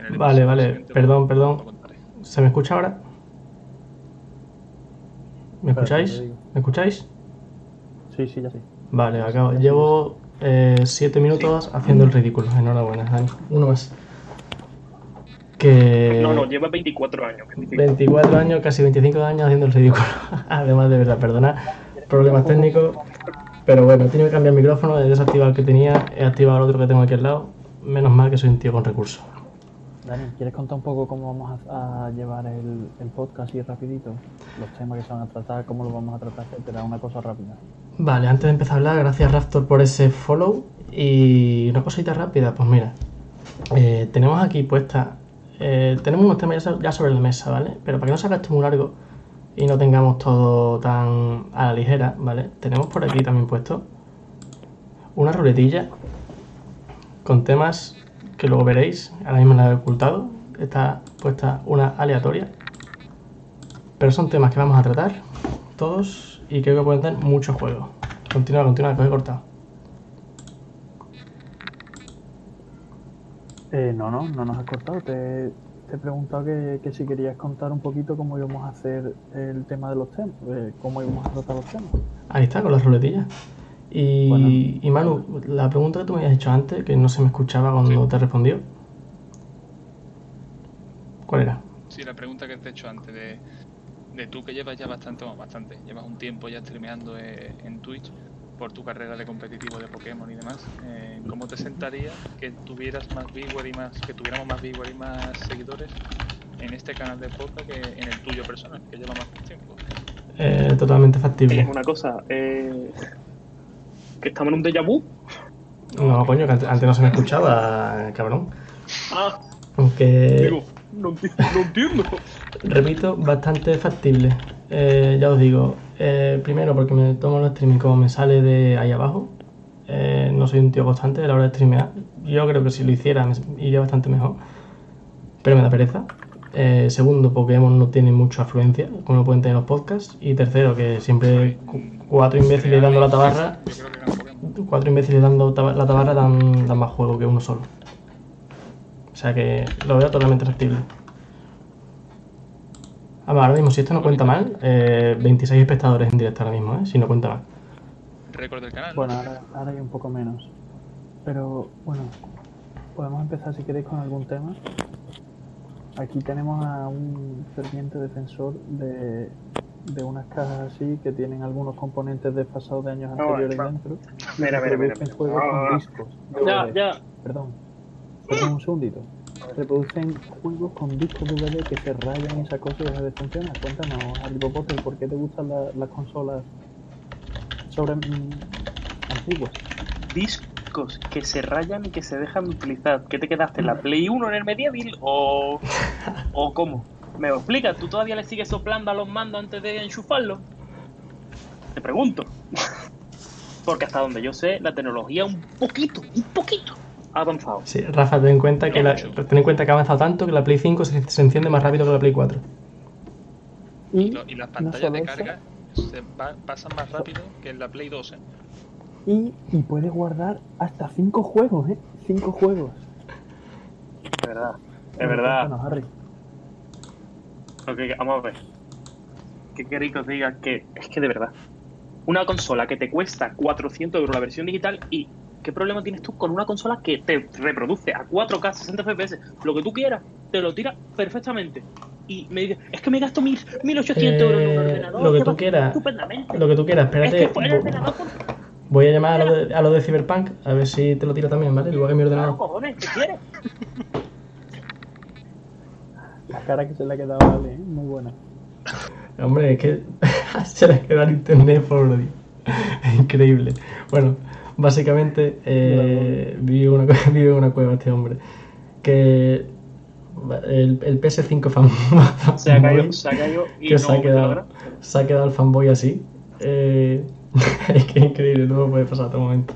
en el Vale, vale, perdón, perdón. ¿Se me escucha ahora? ¿Me escucháis? ¿Me escucháis? Sí, sí, ya sí. Vale, acabo. Llevo eh, siete minutos haciendo el ridículo. Enhorabuena, Dani. Uno más. Que... No, no, lleva 24 años. 25. 24 años, casi 25 años haciendo el ridículo. Además, de verdad, perdona. Problemas técnicos. Pero bueno, he tenido que cambiar el micrófono, he desactivado el que tenía, he activado el otro que tengo aquí al lado. Menos mal que soy un tío con recursos. Dani, ¿quieres contar un poco cómo vamos a, llevar el, podcast así rapidito? Los temas que se van a tratar, cómo los vamos a tratar, etcétera. Una cosa rápida. Vale, antes de empezar a hablar, gracias Raptor por ese follow. Y una cosita rápida, pues mira, eh, tenemos aquí puesta, eh, tenemos unos temas ya sobre la mesa, ¿vale? Pero para que no se haga esto muy largo y no tengamos todo tan a la ligera, ¿vale? Tenemos por aquí también puesto una ruletilla con temas que luego veréis, ahora mismo la he ocultado, está puesta una aleatoria, pero son temas que vamos a tratar todos y creo que pueden dar mucho juego. Continúa, continúa, que os he cortado. Eh, no, no, no nos has cortado. Te, te he preguntado que, que si querías contar un poquito cómo íbamos a hacer el tema de los temas, eh, cómo íbamos a tratar los temas. Ahí está, con las ruletillas. Y, Bueno. y Manu, la pregunta que tú me habías hecho antes, que no se me escuchaba cuando Sí. te respondió. ¿Cuál era? Sí, la pregunta que te he hecho antes de, de tú que llevas ya bastante, bueno, bastante, llevas un tiempo ya streameando eh, en Twitch por tu carrera de competitivo de Pokémon y demás, eh, ¿cómo te sentaría que tuvieras más viewer y más, que tuviéramos más viewer y más seguidores en este canal de podcast que en el tuyo personal, que lleva más tiempo? Eh, totalmente factible. una cosa, eh, que estamos en un déjà vu. No, coño, que antes, no se me escuchaba, cabrón. Ah, Aunque, digo, no, enti- no entiendo. repito, bastante factible. Eh, ya os digo, eh, primero porque me tomo el streaming como me sale de ahí abajo. Eh, no soy un tío constante a la hora de streamear. Yo creo que si lo hiciera me iría bastante mejor. Pero me da pereza. Eh, segundo, Pokémon no tiene mucha afluencia, como lo pueden tener los podcasts. Y tercero, que siempre cuatro imbéciles dando la tabarra, cuatro imbéciles dando la tabarra dan, dan más juego que uno solo. O sea que lo veo totalmente factible. Además, ahora mismo, si esto no cuenta mal, eh, 26 espectadores en directo ahora mismo, ¿eh? si no cuenta mal. Récord del canal. Bueno, ahora, ahora hay un poco menos. Pero bueno, podemos empezar si queréis con algún tema. Aquí tenemos a un ferviente defensor de, de unas cajas así que tienen algunos componentes desfasados de años anteriores dentro. Mira, mira, mira. Juegos con discos. ya, DVD. ya. Perdón. Perdón, un segundito. Reproducen juegos con discos DVD que se rayan y esa cosa y deja de funcionar. Cuéntanos, Harry Potter, ¿por qué te gustan la- las consolas sobre mm, antiguas? Discos que se rayan y que se dejan de utilizar. ¿Qué te quedaste? ¿La Play 1 en el Medieval o, o cómo? ¿Me lo explicas? ¿Tú todavía le sigues soplando a los mandos antes de enchufarlos? Te pregunto. Porque hasta donde yo sé, la tecnología un poquito, un poquito ha avanzado. Sí, Rafa, ten en cuenta que, la- ten en cuenta que ha avanzado tanto que la Play 5 se, se enciende más rápido que la Play 4. Y, Y, lo- y las pantallas de carga se va- pasan más rápido que en la Play 2. ¿eh? y, y puedes guardar hasta 5 juegos, ¿eh? 5 juegos. Es verdad. Es verdad. Cuéntanos, Harry. Ok, vamos a ver. ¿Qué queréis que os diga? Que es que de verdad. Una consola que te cuesta 400 euros la versión digital y ¿qué problema tienes tú con una consola que te reproduce a 4K 60 FPS? Lo que tú quieras, te lo tira perfectamente. Y me dices, es que me gasto mil, 1800 euros en un Eh, ordenador. lo que tú quieras. Estupendamente. Lo que tú quieras, es que espérate. fue el ordenador por... Voy a llamar a lo, de, a lo de Cyberpunk, a ver si te lo tira también, ¿vale? Igual que mi ordenador. cojones, ¿qué quieres? La cara que se le ha quedado a Ale, ¿eh? Muy buena. Hombre, es que se le queda el internet por lo Increíble. Bueno, básicamente eh, vive, una, vive una cueva este hombre. Que el, el PS5 fan, Se ha fanboy, caído, se ha caído y que no se, ha quedado, se ha quedado el fanboy así. Eh, es que es increíble, no me puede pasar otro momento.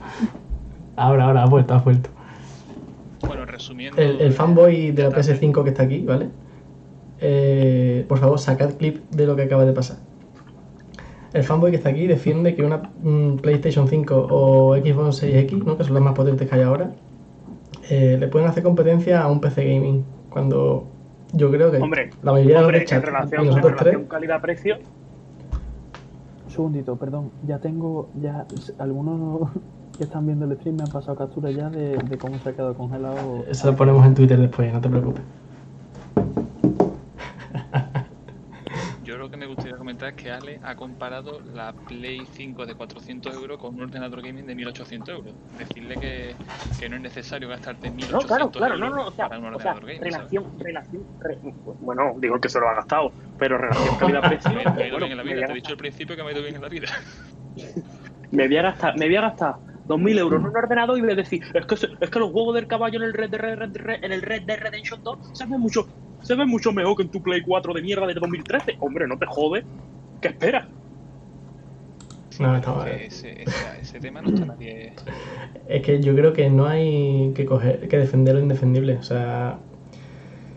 Ahora, ahora, ha vuelto, ha vuelto. Bueno, resumiendo. El, el fanboy de la PS5 que está aquí, ¿vale? Eh, por favor, sacad clip de lo que acaba de pasar. El fanboy que está aquí defiende que una PlayStation 5 o Xbox Series X, ¿no? que son las más potentes que hay ahora, eh, le pueden hacer competencia a un PC gaming Cuando yo creo que Hombre, la mayoría Hombre, de los chat relación, y en nosotros relación tres, calidad-precio, Un segundito, perdón. Ya tengo, ya algunos que están viendo el stream me han pasado capturas ya de, de cómo se ha quedado congelado. eso lo ponemos en Twitter después, no te preocupes. Que me gustaría comentar es que Ale ha comparado la Play 5 de 400 euros con un ordenador gaming de 1800 euros. Decirle que, que no es necesario gastarte 1800 No, claro, claro, euros no, no, o sea, para un o sea, ordenador gaming. relación, relación, re- bueno, digo que se lo ha gastado, pero relación calidad-precio. Me, me ha ido bueno, bien en la vida, te he dicho al principio que me ha ido bien en la vida. me voy a gastar, me voy a gastar 2.000 euros en un ordenador y voy a decir, es que, se- es que los huevos del caballo en el Red Dead Red, Red- Red- en el Red Dead Redemption 2 se ven mucho, se ven mucho mejor que en tu Play 4 de mierda de 2013. Hombre, no te jodes. ¿Qué esperas? No, está mal. Ese, ese, ese tema no está nadie. Es que yo creo que no hay que coger, que defender lo indefendible. O sea,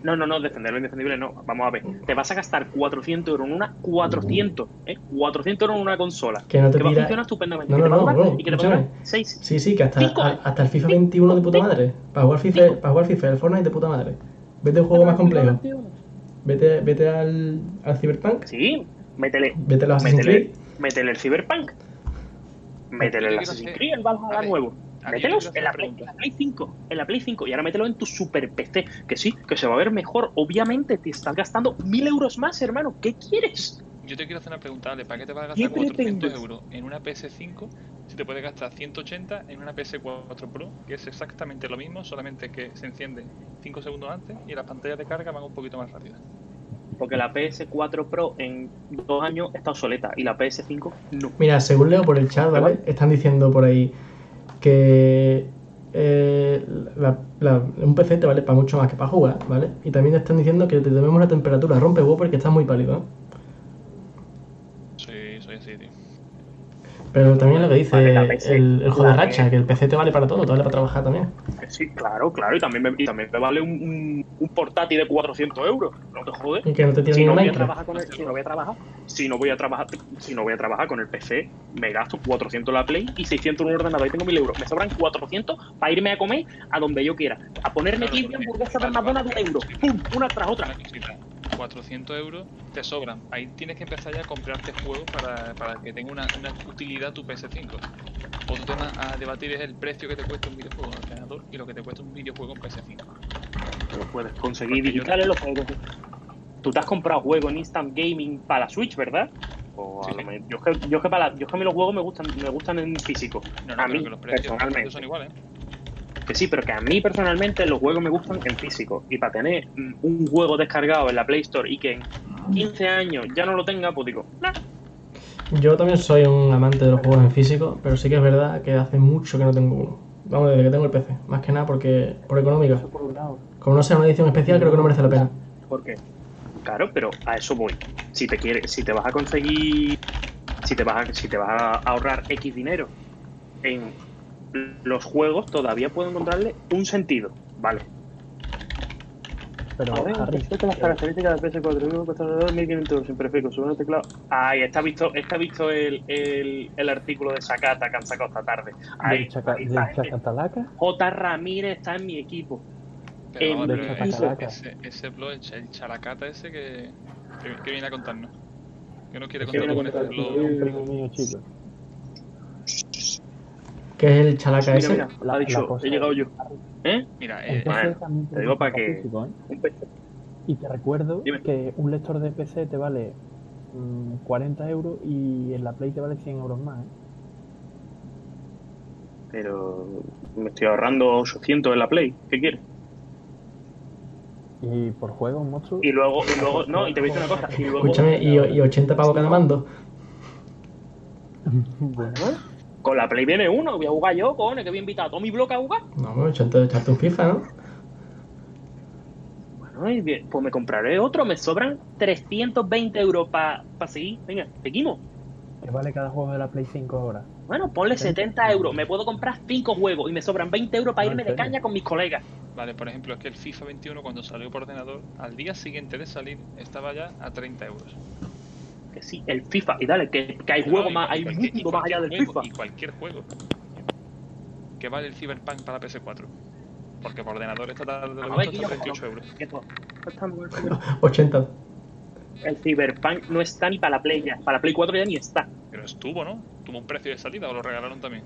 No, no, no, defender lo indefendible no. Vamos a ver. Te vas a gastar 400 euros en una 400, ¿eh? 400 euros en una consola. Que no te va a funcionar estupendamente. No, que no, te va a no, durar no, y que te va a durar escúchame. 6. sí, sí, que hasta, Cinco. a- hasta el FIFA 21 de puta madre. Para jugar FIFA, para jugar FIFA, el Fortnite de puta madre. Vete a un juego más complejo. Vete, vete al, al Cyberpunk. Sí, métele, Vete a los Assassin's métele, Creed. métele el Cyberpunk. Métele Yo el Assassin's Creed, el Valhalla nuevo. Mételos en la, Play, una en la Play 5. En la Play 5. Y ahora mételo en tu super PC. Que sí, que se va a ver mejor. Obviamente te estás gastando mil euros más, hermano. ¿Qué quieres? Yo te quiero hacer una pregunta, Ale, ¿para qué te vas a ¿Qué gastar 400 pretendes? euros en una PS5 si te puedes gastar 180 en una PS4 Pro, que es exactamente lo mismo, solamente que se enciende 5 segundos antes y las pantallas de carga van un poquito más rápidas? Porque la PS4 Pro en dos años está obsoleta y la PS5 no. Mira, según leo por el chat, ¿vale? Están diciendo por ahí que eh, la- un PC te vale para mucho más que para jugar, ¿vale? Y también están diciendo que te tomemos la temperatura, rompe huevo porque estás muy pálido. Soy, soy así, tío. Pero también lo que dice Vale, la PC, el, el juego de la racha, P- que el PC te vale para todo, te vale para trabajar también. Sí, claro, claro. Y también me, y también me vale un, un, un portátil de 400 euros. No te jodes. Y que no te tiene Si no, voy a trabajar con el, si no voy a trabajar, si no voy a trabajar, si no voy a trabajar con el PC, me gasto 400 en la Play y 600 en un ordenador y tengo 1000 euros. Me sobran 400 para irme a comer a donde yo quiera. A ponerme Claro, aquí porque- hamburguesa de McDonald's de un euro. ¡Pum! Una tras otra. Una cosita. 400 euros te sobran. Ahí tienes que empezar ya a comprarte juegos para, para que tenga una, una utilidad tu PS5. Otro tema a debatir es el precio que te cuesta un videojuego en ordenador y lo que te cuesta un videojuego en PS5. Lo puedes conseguir Porque digitales, lo puedes conseguir. Tú te has comprado juegos en Instant Gaming para la Switch, ¿verdad? O Sí, sí. yo, es que, yo, es que para la- yo es que a mí los juegos me gustan, me gustan en físico. No, no, a pero mí, que los precios, los personalmente. precios son iguales. Que sí, pero que a mí personalmente los juegos me gustan en físico. Y para tener un juego descargado en la Play Store y que en 15 años ya no lo tenga, pues digo, nah. Yo también soy un amante de los juegos en físico, pero sí que es verdad que hace mucho que no tengo uno. Vamos, desde que tengo el PC. Más que nada porque por económica. Por. Como no sea una edición especial, creo que no merece la pena. Porque, claro, pero a eso voy. Si te quieres, si te vas a conseguir, si te vas a, si te vas a ahorrar X dinero en los juegos, todavía puedo encontrarle un sentido. Vale. Pero, A ver, Harry, respecto a las eh, características del PS4, creo que cuesta 1.500 euros sin prefijo, sube el teclado. Ay, está visto, está visto el, el, el artículo de Sakata que han sacado esta tarde. Del, chaca, ahí está, J. Ramírez está en mi equipo. Pero, pero Chacalaca. ese, ese, blog, el, ch- el characata ese que, que, que viene a contarnos. Que nos quiere Que viene contar a con contar- blog. ¿Qué es el chalaca Mira, ese? mira, La- ha la dicho, cosa he llegado yo. ¿Eh? Mira, eh, PC bueno, también te digo para que- físico, ¿eh? Un PC. Y te recuerdo Dime. que un lector de PC te vale mm, 40 euros y en la Play te vale 100 euros más. ¿eh? Pero me estoy ahorrando 800 en la Play. ¿Qué quieres? Y por juego, un monstruo. Y luego, y luego, no, y te voy a decir una cosa. Y luego, Escúchame, y, y 80 pavos cada mando. bueno, con la Play viene uno. Voy a jugar yo, cojones, que voy a invitar a todo mi bloque a jugar. No, me 80 de echarte un FIFA, ¿no? Bueno, y bien, pues me compraré otro. Me sobran 320 euros para seguir. Venga, seguimos. ¿qué vale cada juego de la Play 5 ahora? Bueno, ponle 70 euros. Me puedo comprar 5 juegos y me sobran 20 euros para No, irme de caña con mis colegas. Vale, por ejemplo, es que el FIFA 21 cuando salió por ordenador, al día siguiente de salir, estaba ya a 30 euros. Que sí, el FIFA. Y dale, que, que hay No, juegos y más, hay y mundo más allá del juego, FIFA. Y cualquier juego. Que vale el Cyberpunk para la PS4. Porque por ordenador esta tarde de A ver, está que yo- 38 euros. Que todo- está muy bueno. 80. El Cyberpunk no está ni para la Play ya. Para la Play 4 ya ni está. Pero estuvo, ¿no? ¿Tuvo un precio de salida o lo regalaron también?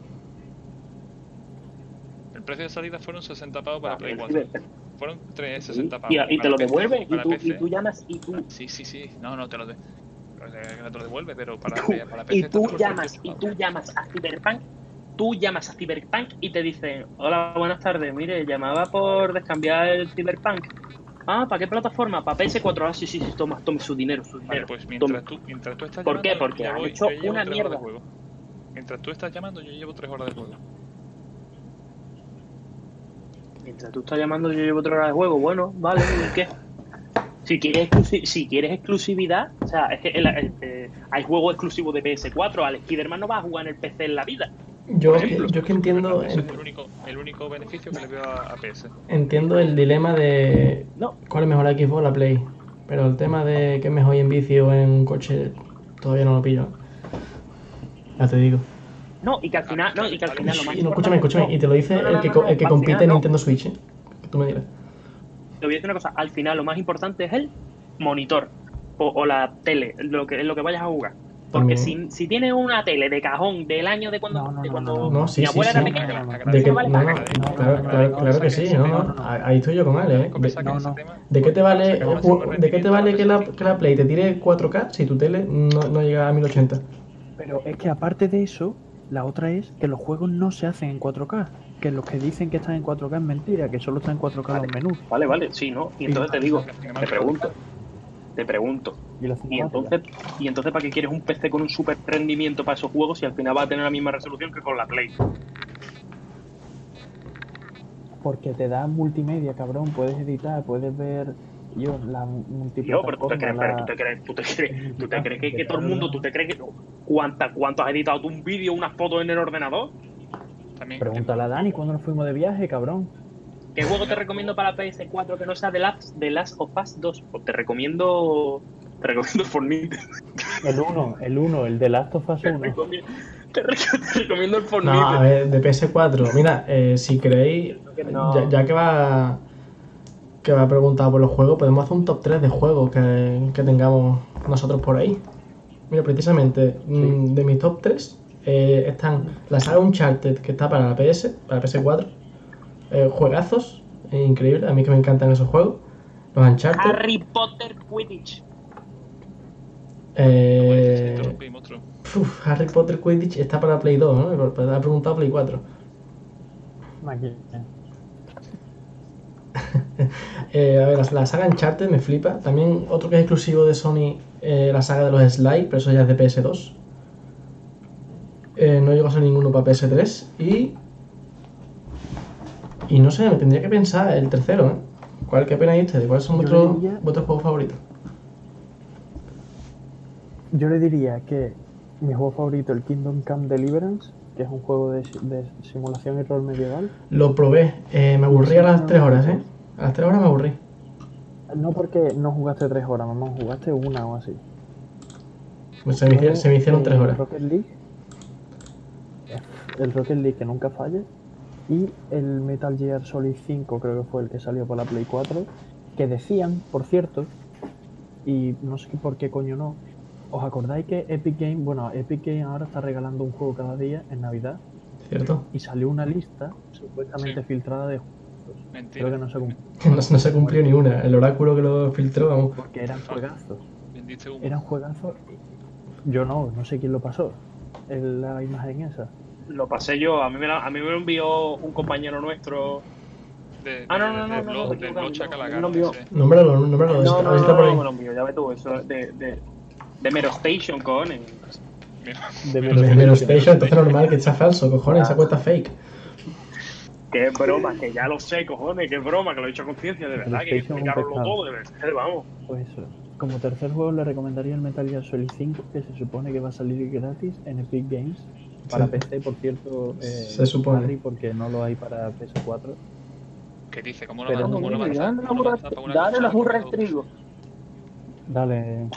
El precio de salida fueron 60 pavos para Play El 4. Cyberpunk. Fueron 3, Sí, 60 y, pavos. y te Para lo PC, devuelven y tú, y tú llamas y tú, Sí, sí, sí. No, no, te lo, de... te lo devuelve, pero para, tú- para PC y tú por llamas 38 y tú llamas a Cyberpunk tú llamas a Cyberpunk y te dicen hola buenas tardes mire llamaba por descambiar el Cyberpunk ah ¿para qué plataforma? para PS4 ah sí sí sí toma tome su dinero su Vale, dinero pues mientras tú, mientras tú estás ¿Por qué? llamando, Porque yo han voy- hecho una tres horas mierda. de juego. Mientras tú estás llamando, yo llevo 3 horas de juego. mientras tú estás llamando yo llevo otra hora de juego bueno vale ¿y qué? Si quieres, exclusi- si quieres exclusividad, o sea, es que el- el- eh, hay juegos exclusivos de PS4, al Spider-Man no va a jugar en el PC en la vida. Yo, Por es que- ejemplo. yo es que entiendo, Ese es el único, el único beneficio que le veo a, a PS. entiendo el dilema de No, cuál es mejor la Xbox o la Play. Pero el tema de que es mejor ir en bici o en coche todavía no lo pillo. Ya te digo. no, y que al final, no, y que al final lo más Y no, escúchame, escúchame. Y te lo dice No, no, el que, no, co- no, el que compite en no. Nintendo Switch. ¿eh? Que tú me dirás. Te voy a decir una cosa, al final lo más importante es el monitor o, o la tele, lo que, lo que vayas a jugar. Porque si, si tienes una tele de cajón del año de cuando, No, no, de no, cuando no, no, sí, mi sí, abuela sí. era pequeña, De que, vale claro, claro, claro que sí, no, ahí estoy yo con Ale, ¿eh? De, ¿de qué te vale, ¿de qué te vale que la, que la Play te tire 4K si tu tele no, no llega a 1080? Pero es que aparte de eso, la otra es que los juegos no se hacen en 4K. Que los que dicen que están en 4K es mentira, que solo están en 4K los menús. Vale, vale, sí, ¿no? Y entonces te digo, te pregunto, te pregunto, Y, entonces, y entonces ¿para qué quieres un PC con un super rendimiento para esos juegos si al final va a tener la misma resolución que con la Play? Porque te da multimedia, cabrón. Puedes editar, puedes ver. Yo, la Tío, pero tú te crees, pero tú te crees, tú te crees, tú te crees que, que todo el mundo, tú te crees que cuánta, cuánto has editado tú un vídeo, unas fotos en el ordenador. También, Pregúntale a Dani cuando nos fuimos de viaje, cabrón. ¿Qué juego te recomiendo para PS4 que no sea The Last, The Last of Us 2? Pues te recomiendo, te recomiendo Fortnite. El 1, el 1, el de Last of Us Te 1. recomiendo, te re- te recomiendo el Fortnite. No, a ver, de PS4. Mira, eh, si queréis, que no. ya, ya que va que va a preguntar por los juegos, podemos hacer un top 3 de juegos que, que tengamos nosotros por ahí. Mira, precisamente, mm, de mis top 3 eh, están la saga Uncharted, que está para la PS, para la PS4. Eh, juegazos, eh, increíble, a mí que me encantan esos juegos. Los Uncharted. Harry Potter Quidditch. eh, uf, Harry Potter Quidditch está para Play 2, ¿no? Ha preguntado Play 4. Máquina. Eh, a ver, la, la saga Uncharted me flipa. También otro que es exclusivo de Sony, eh, la saga de los Sly, pero eso ya es de PS2. Eh, no llegó a ser ninguno para PS3. Y. Y no sé, me tendría que pensar el tercero, ¿eh? ¿Cuál, ¿Qué pena ustedes? ¿Cuáles son vuestros, diría- vuestros juegos favoritos? Yo le diría que mi juego favorito, el Kingdom Come Deliverance, que es un juego de, de simulación y rol medieval. Lo probé, eh, me aburrí a las 3 horas, ¿eh? A las 3 horas me aburrí. No porque no jugaste tres horas, mamá, jugaste una o así. Se me, hicieron- se me hicieron Eh, 3 horas. Rocket League. El Rocket League que nunca falla. Y el Metal Gear Solid 5, creo que fue el que salió por la Play 4. Que decían, por cierto, y no sé por qué coño no. ¿Os acordáis que Epic Game, bueno, Epic Game ahora está regalando un juego cada día en Navidad? ¿Cierto? Y salió una lista supuestamente Sí. filtrada de Mentira. Creo que no se cumplió. No, no se cumplió ni una. El oráculo que lo filtró, vamos. Porque eran juegazos. Eran juegazos. Yo no, no sé quién lo pasó. La imagen esa. Lo pasé yo, a mí me, la- a mí me lo envió un compañero nuestro. De, Ah, no, no, de- no, no, no, no, no, no, no. Nómbralo, nómbralo. No, no, no, está por no, ahí. me lo envió, ya tú, eso de, de, de Mero Station, cojones. Mira, De Mero Station, entonces normal que sea falso, cojones, esa cuenta fake. Qué broma, que ya lo sé, cojones, qué broma, que lo he hecho a conciencia, de verdad, que explicarlo todo, de verdad, vamos. Pues eso. Como tercer juego le recomendaría el Metal Gear Solid 5, que se supone que va a salir gratis en Epic Games. Para Sí. PC, por cierto, eh, Se supone. Madrid, porque no lo hay para PS4. ¿qué dice? ¿Cómo va no, a Dale la burra- al trigo. Dale,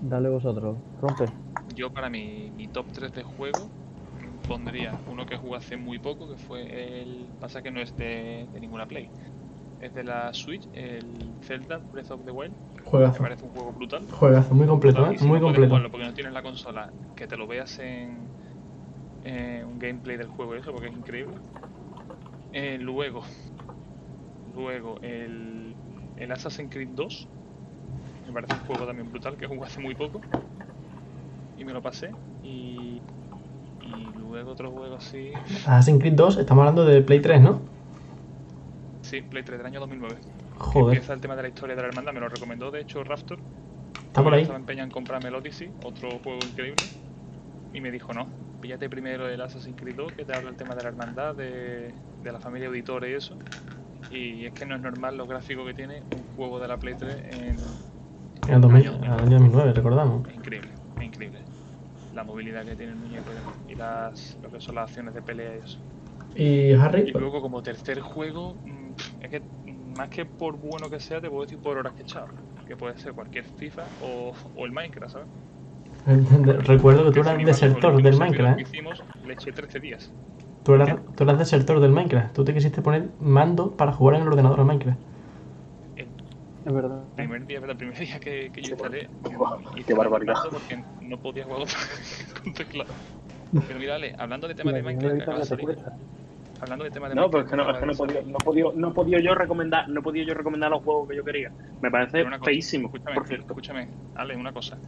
dale vosotros. Rompe. Yo para mi, mi top 3 de juego pondría uno que jugué hace muy poco, que fue el. Pasa que no es de, de ninguna Play. Es de la Switch, el Zelda Breath of the Wild. Me Juegazo. parece un juego brutal. Juegazo, muy completo, ¿eh? Muy completo. jugarlo porque no tienes la consola, que te lo veas en, en un gameplay del juego, eso, porque es increíble. Eh, luego, luego el, el Assassin's Creed 2, me parece un juego también brutal que jugué hace muy poco y me lo pasé. Y, y luego otro juego así, Assassin's Creed 2, estamos hablando de Play 3, ¿no? sí, Play 3 del año 2009. que Joder, Empieza el tema de la historia de la hermandad, me lo recomendó de hecho Raptor. está por ahí. Estaba empeñado en comprarme el Odyssey, otro juego increíble. Y me dijo, no, píllate primero el Assassin's Creed 2, que te habla el tema de la hermandad, de, de la familia auditora y eso. Y es que no es normal los gráficos que tiene un juego de la Play 3 en... En el 2000, en el año 2009, recordamos. Es increíble, es increíble. La movilidad que tiene el muñeco y las, lo que son las acciones de pelea y eso. Y Harry, Y luego como tercer juego, mm, es que mm, más que por bueno que sea, te puedo decir por horas que he echado. Que puede ser cualquier FIFA o, o el Minecraft, ¿sabes? recuerdo que tú eras desertor del Minecraft, que ¿eh? hicimos, le eché 13 días. Tú eras, tú eras desertor del Minecraft. Tú te quisiste poner mando para jugar en el ordenador al Minecraft. Es verdad. El primer día, el primer día que, que yo instalé, hice qué barbaridad. Porque no podía jugar con teclado. Pero mira, Ale, hablando de tema de Minecraft, salir, hablando de tema de No, pero Minecraft, es que no, es que no de he podido, salir- no podido, no podido yo recomendar, no he podido yo recomendar los juegos que yo quería. Me parece Pero una cosa, feísimo, Escúchame, por cierto. escúchame, Ale, una cosa.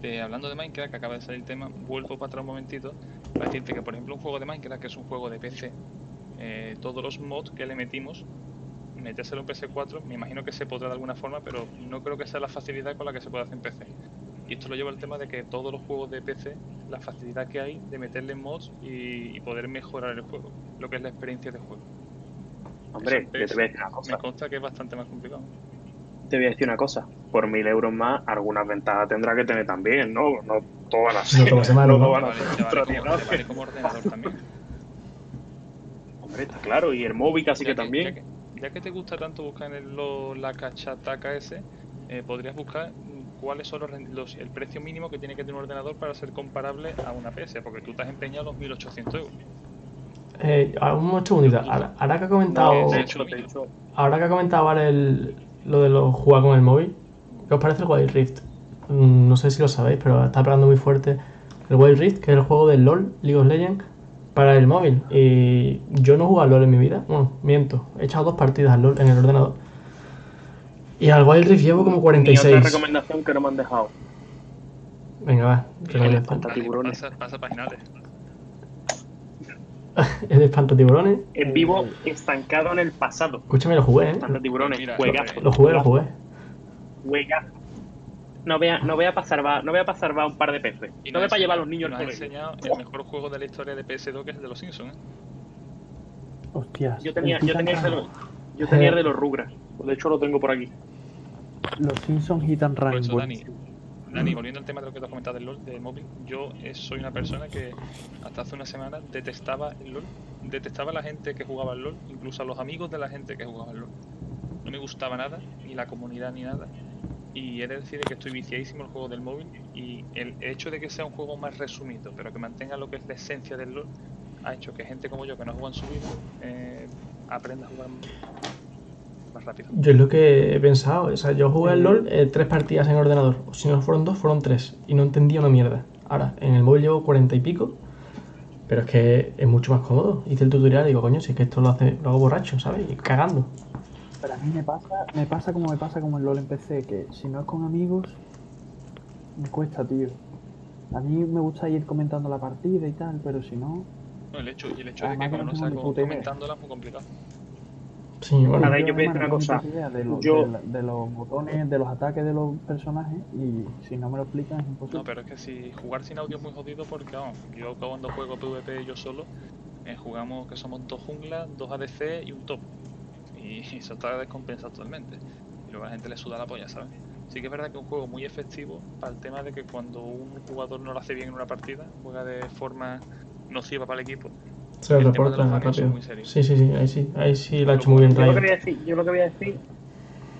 De- hablando de Minecraft, que acaba de salir el tema, vuelvo para atrás un momentito para decirte que, por ejemplo, un juego de Minecraft, que es un juego de PC, eh, todos los mods que le metimos, metérselo en PS4, me imagino que se podrá de alguna forma, pero no creo que sea la facilidad con la que se puede hacer en PC. Y esto lo lleva al tema de que todos los juegos de PC, la facilidad que hay de meterle mods y, y poder mejorar el juego, lo que es la experiencia de juego. Hombre, Eso yo es- te voy a decir una Me consta que es bastante más complicado. Te voy a decir una cosa. Por mil euros más, algunas ventajas tendrá que tener también, ¿no? No todas ser. No todas no ¿no? van a Vale, ser te vale como, vale ordenador también. Hombre, está claro. Y el móvil casi Ya que también. Ya que, ya que te gusta tanto buscar en el, lo- la cachataca ese, eh, podrías buscar cuáles son los, el precio mínimo que tiene que tener un ordenador para ser comparable a una PS, porque tú te has empeñado los 1800 euros. Eh, un segundito. Ahora, ahora que ha comentado, No, de hecho, de hecho, ahora que ha comentado el- lo de los jugar con el móvil, ¿qué os parece el Wild Rift? Mm, No sé si lo sabéis, pero está pegando muy fuerte el Wild Rift, que es el juego del LOL, League of Legends, para el móvil. Y yo no he jugado LOL en mi vida. Bueno, miento. He echado dos partidas al LOL en el ordenador. Y al Wild Rift llevo como ni 46. otra recomendación que no me han dejado. Venga, va. Tiburones. Pasa, pasa paginales. Es de espantatiburones. En vivo, estancado en el pasado. Escúchame, lo jugué, ¿eh? Espanta tiburones. Mira, Juegazo. Lo jugué, lo jugué. Juegazo. No voy a, no voy a pasar va, no voy a pasar va un par de peces. Y No voy nos para ha llevar a los niños al enseñado el mejor juego de la historia de PS2, que es el de los Simpsons. ¿eh? Hostias. Yo tenía, el yo tenía el de los, yo tenía el de los Rugrats. De hecho, lo tengo por aquí. Los Simpsons Hit and Por Run. eso, Dani. Dani, volviendo al tema de lo que te has comentado del LOL, del móvil, yo eh, soy una persona que hasta hace una semana detestaba el LOL, detestaba a la gente que jugaba al LOL, incluso a los amigos de la gente que jugaba al LOL. No me gustaba nada, ni la comunidad ni nada. Y he de decir que estoy viciadísimo el juego del móvil y el hecho de que sea un juego más resumido, pero que mantenga lo que es la esencia del LOL, ha hecho que gente como yo que no juega en su vida eh, aprenda a jugar más rápido. Yo es lo que he pensado. O sea, yo jugué al LOL eh, tres partidas en ordenador. O si no fueron dos, fueron tres. Y no entendía una mierda. Ahora, en el móvil llevo cuarenta y pico. Pero es que es mucho más cómodo. Hice el tutorial y digo, coño, si es que esto lo, hace, lo hago borracho, ¿sabes? Y cagando. Pero a mí me pasa, me pasa como me pasa como el LOL en PC, que si no es con amigos, me cuesta, tío. A mí me gusta ir comentando la partida y tal, pero si no, No, el hecho, y el hecho de Además que que como no sea comentándola es muy complicado. Sí, bueno. A ver, yo Yo voy a decir además una cosa. ni idea De, los- Yo- de la- de los botones, de los ataques de los personajes, y si no me lo explican es imposible. No, pero es que si jugar sin audio es muy jodido porque, vamos, yo cuando juego PvP yo solo, eh, jugamos que somos dos junglas, dos ADC y un top. Y eso está descompensado totalmente. Y luego a la gente le suda la polla, ¿sabes? Sí que es verdad que es un juego muy efectivo para el tema de que cuando un jugador no lo hace bien en una partida, juega de forma nociva para el equipo. Se lo el tema de reporta los bugs rápido. es muy serio. Sí, sí, sí. Ahí sí, ahí sí lo ha hecho muy bien Yo lo, que voy a decir, yo lo que voy a decir,